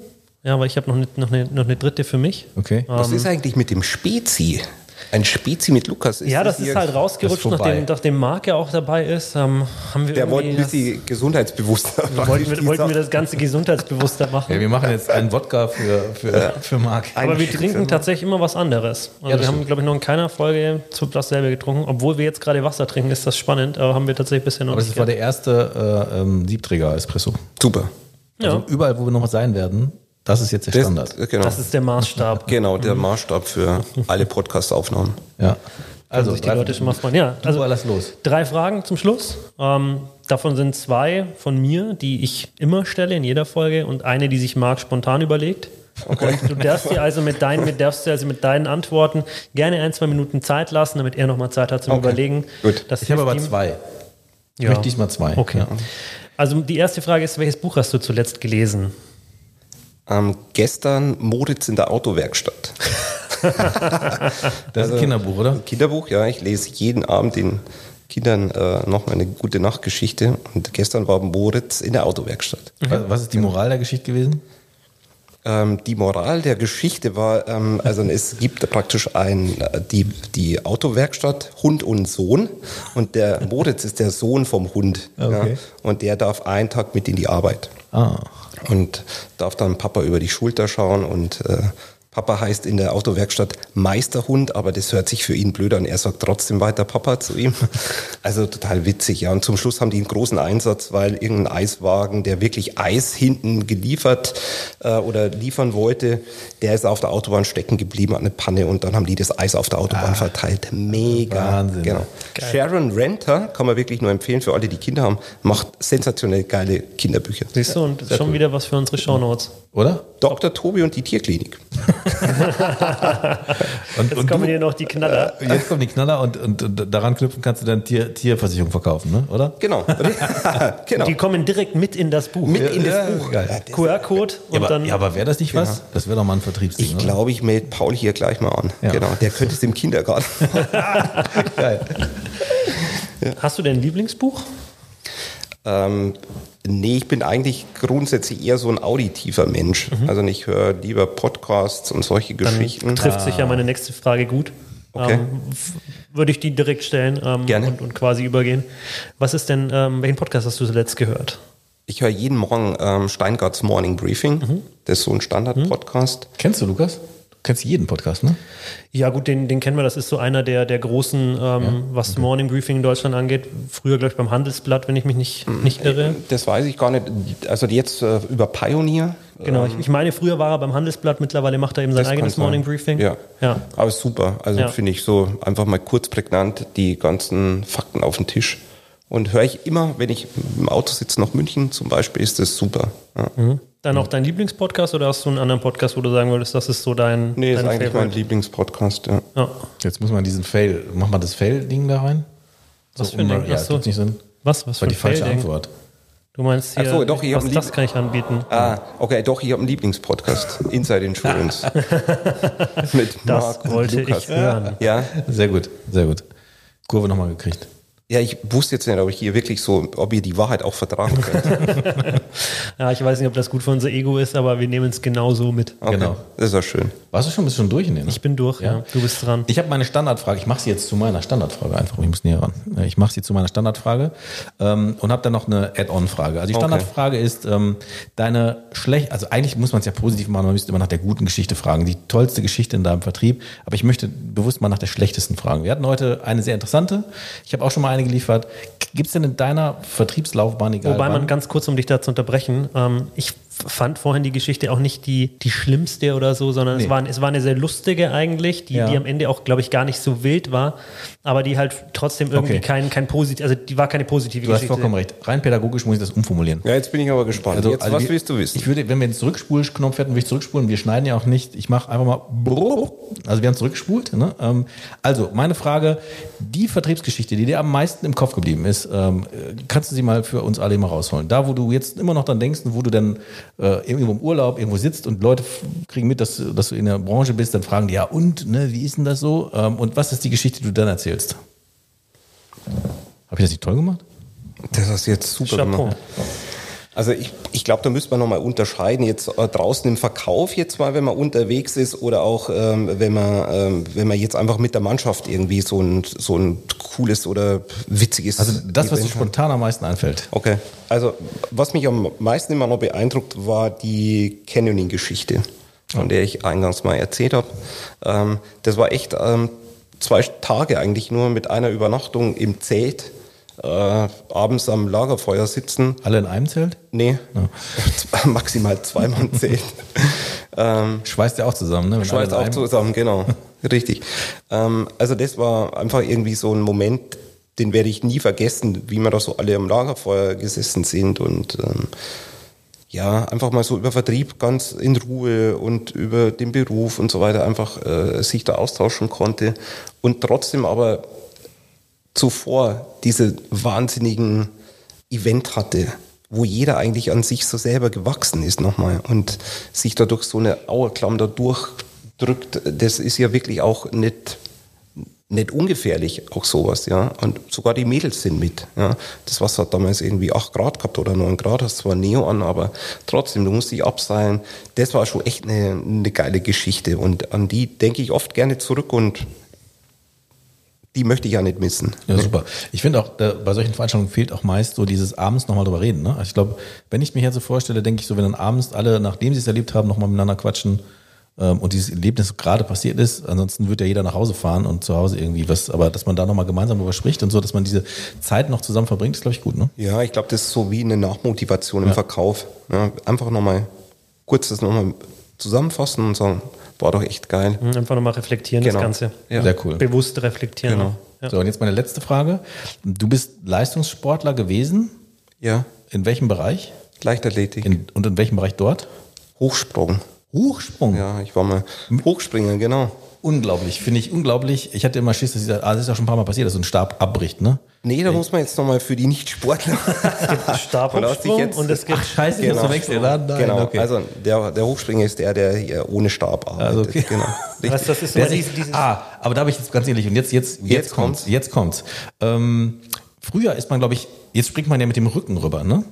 ja, aber ich habe noch eine, noch, eine, noch eine dritte für mich. Okay. Was ist eigentlich mit dem Spezi? Ein Spezi mit Lukas. Ja, das ist halt rausgerutscht, ist nachdem, nachdem Marc ja auch dabei ist. Ähm, haben wir Der wollte ein bisschen gesundheitsbewusster das, wollten, wir, wollten wir das Ganze gesundheitsbewusster machen. Ja, wir machen jetzt einen Wodka für, für, für Marc. Aber wir trinken tatsächlich immer was anderes. Also Ja, wir haben, glaube ich, noch in keiner Folge zu dasselbe getrunken. Obwohl wir jetzt gerade Wasser trinken, ist das spannend, aber haben wir tatsächlich bisher noch Aber das nicht. war der erste äh, ähm, Siebträger-Espresso. Super. ja, Also überall, wo wir noch sein werden, das ist jetzt der Das, Standard. genau. das ist der Maßstab. genau der Maßstab für alle Podcast-Aufnahmen. Ja. Also, sich die Leute schon mal freuen. Ja, also also lass los. drei Fragen zum Schluss. Ähm, davon sind zwei von mir, die ich immer stelle in jeder Folge und eine, die sich Marc spontan überlegt. Und du darfst dir also mit deinen, mit, darfst dir also mit deinen Antworten gerne ein, zwei Minuten Zeit lassen, damit er nochmal Zeit hat zum Okay. Überlegen. Gut. Das Ich habe aber ihm. zwei. Ich Ja. möchte diesmal zwei. Okay. Ja. Also die erste Frage ist, welches Buch hast du zuletzt gelesen? Ähm, gestern Moritz in der Autowerkstatt. Das ist ein Kinderbuch, oder? Kinderbuch, ja. Ich lese jeden Abend den Kindern äh, noch eine gute Nachtgeschichte. Und gestern war Moritz in der Autowerkstatt. Was- Was ist die Moral der Geschichte gewesen? Ähm, die Moral der Geschichte war, ähm, also es gibt praktisch ein, äh, die, die Autowerkstatt, Hund und Sohn. Und der Moritz ist der Sohn vom Hund. Okay. Ja, und der darf einen Tag mit in die Arbeit. Ah. Und darf dann Papa über die Schulter schauen und äh, Papa heißt in der Autowerkstatt Meisterhund, aber das hört sich für ihn blöd an. Er sagt trotzdem weiter Papa zu ihm. Also total witzig, ja. Und zum Schluss haben die einen großen Einsatz, weil irgendein Eiswagen, der wirklich Eis hinten geliefert äh, oder liefern wollte, der ist auf der Autobahn stecken geblieben, hat eine Panne und dann haben die das Eis auf der Autobahn verteilt. Mega. Wahnsinn. Genau. Sharon Renter, kann man wirklich nur empfehlen für alle, die Kinder haben, macht sensationell geile Kinderbücher. Siehst du, und schon wieder was für unsere Shownotes. Oder? Dr. Tobi und die Tierklinik. Und, Jetzt und kommen du, hier noch die Knaller. jetzt kommen die Knaller und, und, und daran knüpfen kannst du dann Tier, Tierversicherung verkaufen, ne? oder? Genau. genau. Die kommen direkt mit in das Buch. Mit in das Ja, Buch. Ja, QR-Code Ja, und aber, dann. ja, aber wäre das nicht was? Das wäre doch mal ein Vertriebsding, Ich glaube, ich melde Paul hier gleich mal an. Ja. Genau. Der könnte es im Kindergarten. Geil. Hast du denn ein Lieblingsbuch? ähm, nee, ich bin eigentlich grundsätzlich eher so ein auditiver Mensch. Also ich höre lieber Podcasts und solche Dann Geschichten. trifft sich ja meine nächste Frage gut. Okay. Ähm, würde ich die direkt stellen ähm, Gerne. Und, und quasi übergehen. Was ist denn, ähm, welchen Podcast hast du zuletzt gehört? Ich höre jeden Morgen ähm, Steingarts Morning Briefing. Mhm. Das ist so ein Standard-Podcast. Kennst du Lukas? Du kennst jeden Podcast, ne? Ja, gut, den, den kennen wir. Das ist so einer der, der großen, ähm, was Morning Briefing in Deutschland angeht. Früher, glaube ich, beim Handelsblatt, wenn ich mich nicht, Mhm. nicht irre. Das weiß ich gar nicht. Also jetzt äh, über Pioneer. Genau, ich, ich meine, früher war er beim Handelsblatt, mittlerweile macht er eben sein Das eigenes. Morning Briefing. Ja. ja. Aber super. Also Ja. finde ich so einfach mal kurz prägnant die ganzen Fakten auf den Tisch. Und höre ich immer, wenn ich im Auto sitze nach München zum Beispiel, ist das super. Ja. Dann auch dein Lieblingspodcast oder hast du einen anderen Podcast, wo du sagen würdest, das ist so dein. Nee, ist dein eigentlich mein? Lieblingspodcast. Ja. Ja. Jetzt muss man diesen Fail, mach mal das Fail-Ding da rein. Was So für ein Ding? Ja, Ach so. nicht Sinn. Was? Was Das war für die ein falsche? Antwort. Du meinst hier, Ach so, doch, ich hab was das kann ich anbieten. Ah, okay, doch, ich habe einen Lieblingspodcast. Inside Insurance. Mit Das Marc und wollte Lukas. ich hören. Ja, Sehr gut, sehr gut. Kurve nochmal gekriegt. Ja, ich wusste jetzt nicht, ob ich hier wirklich so, ob ihr die Wahrheit auch vertragen könnt. ja, ich weiß nicht, ob das gut für unser Ego ist, aber wir nehmen es genau so mit. Okay. Genau. Das ist ja schön. Warst du schon, bist du schon durch in den? Ich bin durch, ja. ja. Du bist dran. Ich habe meine Standardfrage, ich mache sie jetzt zu meiner Standardfrage einfach, ich muss näher ran. Ich mache sie zu meiner Standardfrage ähm, und habe dann noch eine Add-on-Frage. Also die Standardfrage okay. ist, ähm, deine schlecht, also eigentlich muss man es ja positiv machen, man müsste immer nach der guten Geschichte fragen, die tollste Geschichte in deinem Vertrieb, aber ich möchte bewusst mal nach der schlechtesten fragen. Wir hatten heute eine sehr interessante, ich habe auch schon mal eine geliefert. Gibt es denn in deiner Vertriebslaufbahn, egal Wobei man ganz kurz, um dich da zu unterbrechen, ähm, ich fand vorhin die Geschichte auch nicht die, die schlimmste oder so, sondern nee. es, war, es war eine sehr lustige eigentlich, die, ja. die am Ende auch, glaube ich, gar nicht so wild war, aber die halt trotzdem irgendwie okay. kein, kein positiv, also die war keine positive du Geschichte. Du hast vollkommen recht. Rein pädagogisch muss ich das umformulieren. Ja, jetzt bin ich aber gespannt. Also, jetzt, also was wir, willst du wissen? Ich würde, wenn wir den Zurückspulknopf hätten, würde ich zurückspulen. Wir schneiden ja auch nicht. Ich mache einfach mal. Also wir haben zurückgespult. Ne? Ähm, also meine Frage: Die Vertriebsgeschichte, die dir am meisten im Kopf geblieben ist, ähm, kannst du sie mal für uns alle mal rausholen? Da, wo du jetzt immer noch dann denkst, wo du dann äh, irgendwo im Urlaub irgendwo sitzt und Leute kriegen mit, dass, dass du in der Branche bist, dann fragen die ja und, ne, wie ist denn das so? Ähm, und was ist die Geschichte, die du dann erzählst? Habe ich das nicht toll gemacht? Das hast du jetzt super Chapeau. gemacht. Also ich, ich glaube, da müsste man nochmal unterscheiden, jetzt äh, draußen im Verkauf jetzt mal, wenn man unterwegs ist oder auch ähm, wenn, man, ähm, wenn man jetzt einfach mit der Mannschaft irgendwie so ein, so ein cooles oder witziges... Also das, was dir spontan am meisten einfällt. Okay, also was mich am meisten immer noch beeindruckt, war die Canyoning-Geschichte, von der ich eingangs mal erzählt habe. Ähm, das war echt ähm, zwei Tage eigentlich nur mit einer Übernachtung im Zelt äh, abends am Lagerfeuer sitzen. Alle in einem Zelt? Nee, ja. maximal zweimal im Zelt. ähm, schweißt ja auch zusammen, ne? schweißt auch zusammen, genau. Richtig. Ähm, also das war einfach irgendwie so ein Moment, den werde ich nie vergessen, wie wir da so alle am Lagerfeuer gesessen sind und ähm, ja, einfach mal so über Vertrieb ganz in Ruhe und über den Beruf und so weiter einfach äh, sich da austauschen konnte und trotzdem aber zuvor diese wahnsinnigen Event hatte, wo jeder eigentlich an sich so selber gewachsen ist nochmal und sich dadurch so eine Auerklamm da durchdrückt, das ist ja wirklich auch nicht, nicht ungefährlich, auch sowas, ja. Und sogar die Mädels sind mit, ja. Das Wasser hat damals irgendwie 8 Grad gehabt oder 9 Grad, hast zwar Neo an, aber trotzdem, du musst dich abseilen. Das war schon echt eine, eine geile Geschichte und an die denke ich oft gerne zurück und die möchte ich ja nicht missen. Ja, super. Ich finde auch, da, bei solchen Veranstaltungen fehlt auch meist so dieses abends nochmal drüber reden. Ne? Also ich glaube, wenn ich mir jetzt so vorstelle, denke ich so, wenn dann abends alle, nachdem sie es erlebt haben, nochmal miteinander quatschen ähm, und dieses Erlebnis gerade passiert ist, ansonsten wird ja jeder nach Hause fahren und zu Hause irgendwie was, aber dass man da nochmal gemeinsam drüber spricht und so, dass man diese Zeit noch zusammen verbringt, ist, glaube ich, gut. Ne? Ja, ich glaube, das ist so wie eine Nachmotivation im ja. Verkauf. Ja, einfach nochmal kurz das nochmal zusammenfassen und sagen, war doch echt geil. Mhm, einfach nochmal reflektieren, genau. das Ganze. Ja. Sehr cool. Bewusst reflektieren. Genau. Ja. So, und jetzt meine letzte Frage. Du bist Leistungssportler gewesen? Ja. In welchem Bereich? Leichtathletik. In, und in welchem Bereich dort? Hochsprung. Hochsprung? Ja, ich war mal Hochspringer, genau. Unglaublich, finde ich unglaublich. Ich hatte immer Schiss, dass ich, ah, das ist ja schon ein paar Mal passiert, dass so ein Stab abbricht, ne? Nee, da Echt? muss man jetzt nochmal für die Nicht-Sportler. Stabhochsprung und es gibt Ach, Scheiße, genau. das wechseln. Nein, genau, okay. also der, der Hochspringer ist der, der hier ohne Stab arbeitet. Also okay. Genau. Was, das ist dieses, dieses ah, aber da habe ich jetzt ganz ehrlich und jetzt jetzt jetzt, jetzt kommt's, jetzt kommt's. Ähm, früher ist man, glaube ich, jetzt springt man ja mit dem Rücken rüber, ne?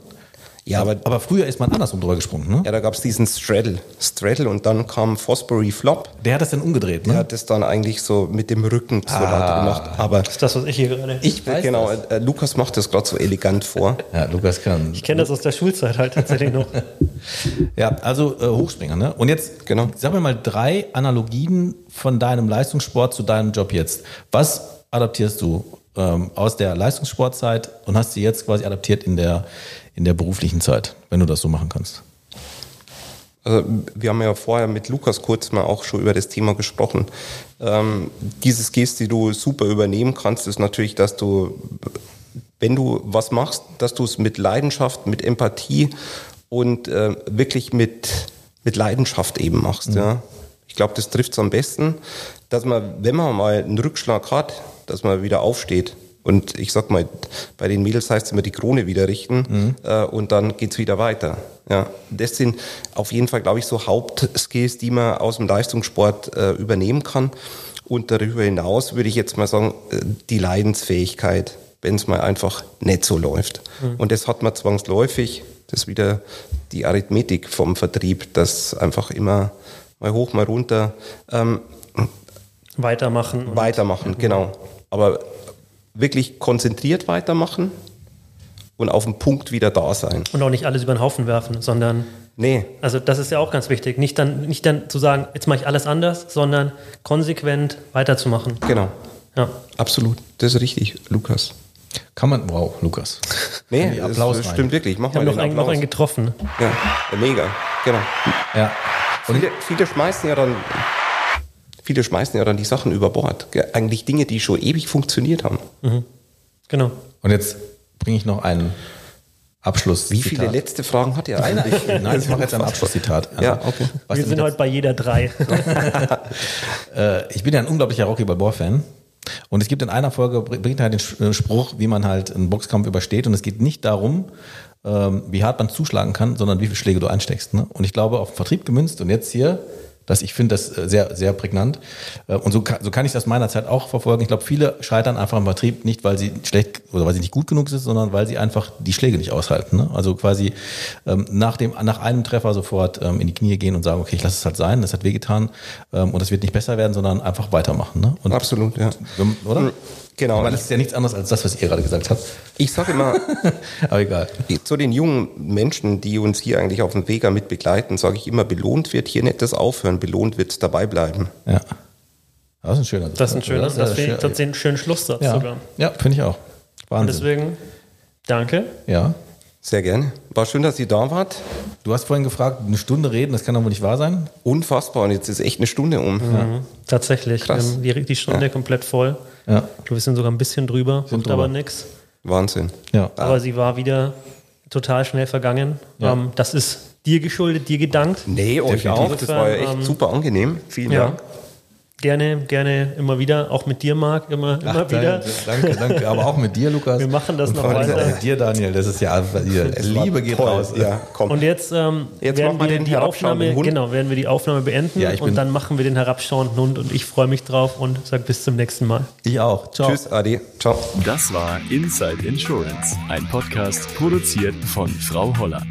Ja, aber, aber früher ist man andersrum drüber gesprungen, ne? Ja, da gab es diesen Straddle. Straddle und dann kam Fosbury Flop. Der hat das dann umgedreht, ne? Der hat das dann eigentlich so mit dem Rücken zur ah, gemacht. Aber das ist das, was ich hier gerade. Ich weiß Genau, das. Äh, Lukas macht das gerade so elegant vor. ja, Lukas kann. Ich kenne das aus der Schulzeit halt tatsächlich noch. ja, also äh, Hochspringer, ne? Und jetzt, genau. sag mir mal drei Analogien von deinem Leistungssport zu deinem Job jetzt. Was adaptierst du ähm, aus der Leistungssportzeit und hast sie jetzt quasi adaptiert in der in der beruflichen Zeit, wenn du das so machen kannst? Also wir haben ja vorher mit Lukas kurz mal auch schon über das Thema gesprochen. Ähm, diese Skills, die du super übernehmen kannst, ist natürlich, dass du, wenn du was machst, dass du es mit Leidenschaft, mit Empathie und äh, wirklich mit, mit Leidenschaft eben machst. Mhm. Ja. Ich glaube, das trifft es am besten, dass man, wenn man mal einen Rückschlag hat, dass man wieder aufsteht und ich sag mal, bei den Mädels heißt es immer die Krone wieder richten mhm. äh, und dann geht's wieder weiter. Ja, das sind auf jeden Fall, glaube ich, so Hauptskills, die man aus dem Leistungssport äh, übernehmen kann. Und darüber hinaus würde ich jetzt mal sagen, äh, die Leidensfähigkeit. wenn es mal einfach nicht so läuft. Mhm. Und das hat man zwangsläufig, das ist wieder die Arithmetik vom Vertrieb, das einfach immer mal hoch, mal runter. Ähm, weitermachen. Weitermachen, genau. Aber wirklich konzentriert weitermachen und auf den Punkt wieder da sein. Und auch nicht alles über den Haufen werfen, sondern. Nee. Also das ist ja auch ganz wichtig. Nicht dann, nicht dann zu sagen, jetzt mache ich alles anders, sondern konsequent weiterzumachen. Genau. Ja. Absolut. Das ist richtig, Lukas. Kann man, wow, Lukas. Nee, Applaus das, stimmt wirklich. Mach mal noch, einen, noch einen getroffen. Ja, mega, genau. Ja. Und viele, viele schmeißen ja dann viele schmeißen ja dann die Sachen über Bord. Eigentlich Dinge, die schon ewig funktioniert haben. Mhm. Genau. Und jetzt bringe ich noch einen Abschluss. Wie viele letzte Fragen hat er eigentlich? Nein, ich mache jetzt ein Abschlusszitat. Also, ja, okay. Wir sind heute bei jeder drei. Äh, ich bin ja ein unglaublicher Rocky Balboa-Fan. Und es gibt in einer Folge, bringt halt den Spruch, wie man halt einen Boxkampf übersteht. Und es geht nicht darum, ähm, wie hart man zuschlagen kann, sondern wie viele Schläge du einsteckst. Ne? Und ich glaube, auf den Vertrieb gemünzt und jetzt hier das, ich finde das äh, sehr, sehr prägnant. Äh, und so kann, so kann ich das meiner Zeit auch verfolgen. Ich glaube, viele scheitern einfach im Vertrieb nicht, weil sie schlecht oder weil sie nicht gut genug sind, sondern weil sie einfach die Schläge nicht aushalten. Ne? Also quasi ähm, nach, dem, nach einem Treffer sofort ähm, in die Knie gehen und sagen, okay, ich lasse es halt sein, das hat wehgetan ähm, und es wird nicht besser werden, sondern einfach weitermachen. Ne? Und, Absolut, ja. Oder? Genau. Weil das ist ja nichts anderes als das, was ihr gerade gesagt habt. Ich sage immer, aber egal. Zu den jungen Menschen, die uns hier eigentlich auf dem Weg mit begleiten, sage ich immer, belohnt wird hier nicht das Aufhören, belohnt wird dabei bleiben. Ja. Das ist ein schöner Satz. Das ist ein schöner, das, das finde ich tatsächlich einen schönen Schlusssatz ja. sogar. Ja, finde ich auch. Wahnsinn. Und deswegen, danke. Ja. Sehr gerne. War schön, dass ihr da wart. Du hast vorhin gefragt, eine Stunde reden, das kann doch wohl nicht wahr sein? Unfassbar, und jetzt ist echt eine Stunde um. Mhm. Ja. Tatsächlich. Krass. Wir haben die, die Stunde ja. komplett voll. Ja. Wir sind sogar ein bisschen drüber, sind macht aber nichts. Wahnsinn. Ja. Aber sie war wieder total schnell vergangen. Ja. Ähm, das ist dir geschuldet, dir gedankt. Nee, euch auch. Das war ja echt ähm, super angenehm. Vielen Dank. Gerne, gerne immer wieder, auch mit dir, Marc, immer, Ach, immer wieder. Danke, danke, aber auch mit dir, Lukas. Wir machen das Und noch weiter. Mit dir, Daniel, das ist ja, Liebe geht toll. raus. Ja, komm. Und jetzt, ähm, jetzt werden wir die Aufnahme, genau, werden wir die Aufnahme beenden ja, und dann machen wir den herabschauenden Hund und ich freue mich drauf und sage bis zum nächsten Mal. Ich auch. Ciao. Tschüss, Adi. Ciao. Das war Inside Insurance, ein Podcast produziert von Frau Holler.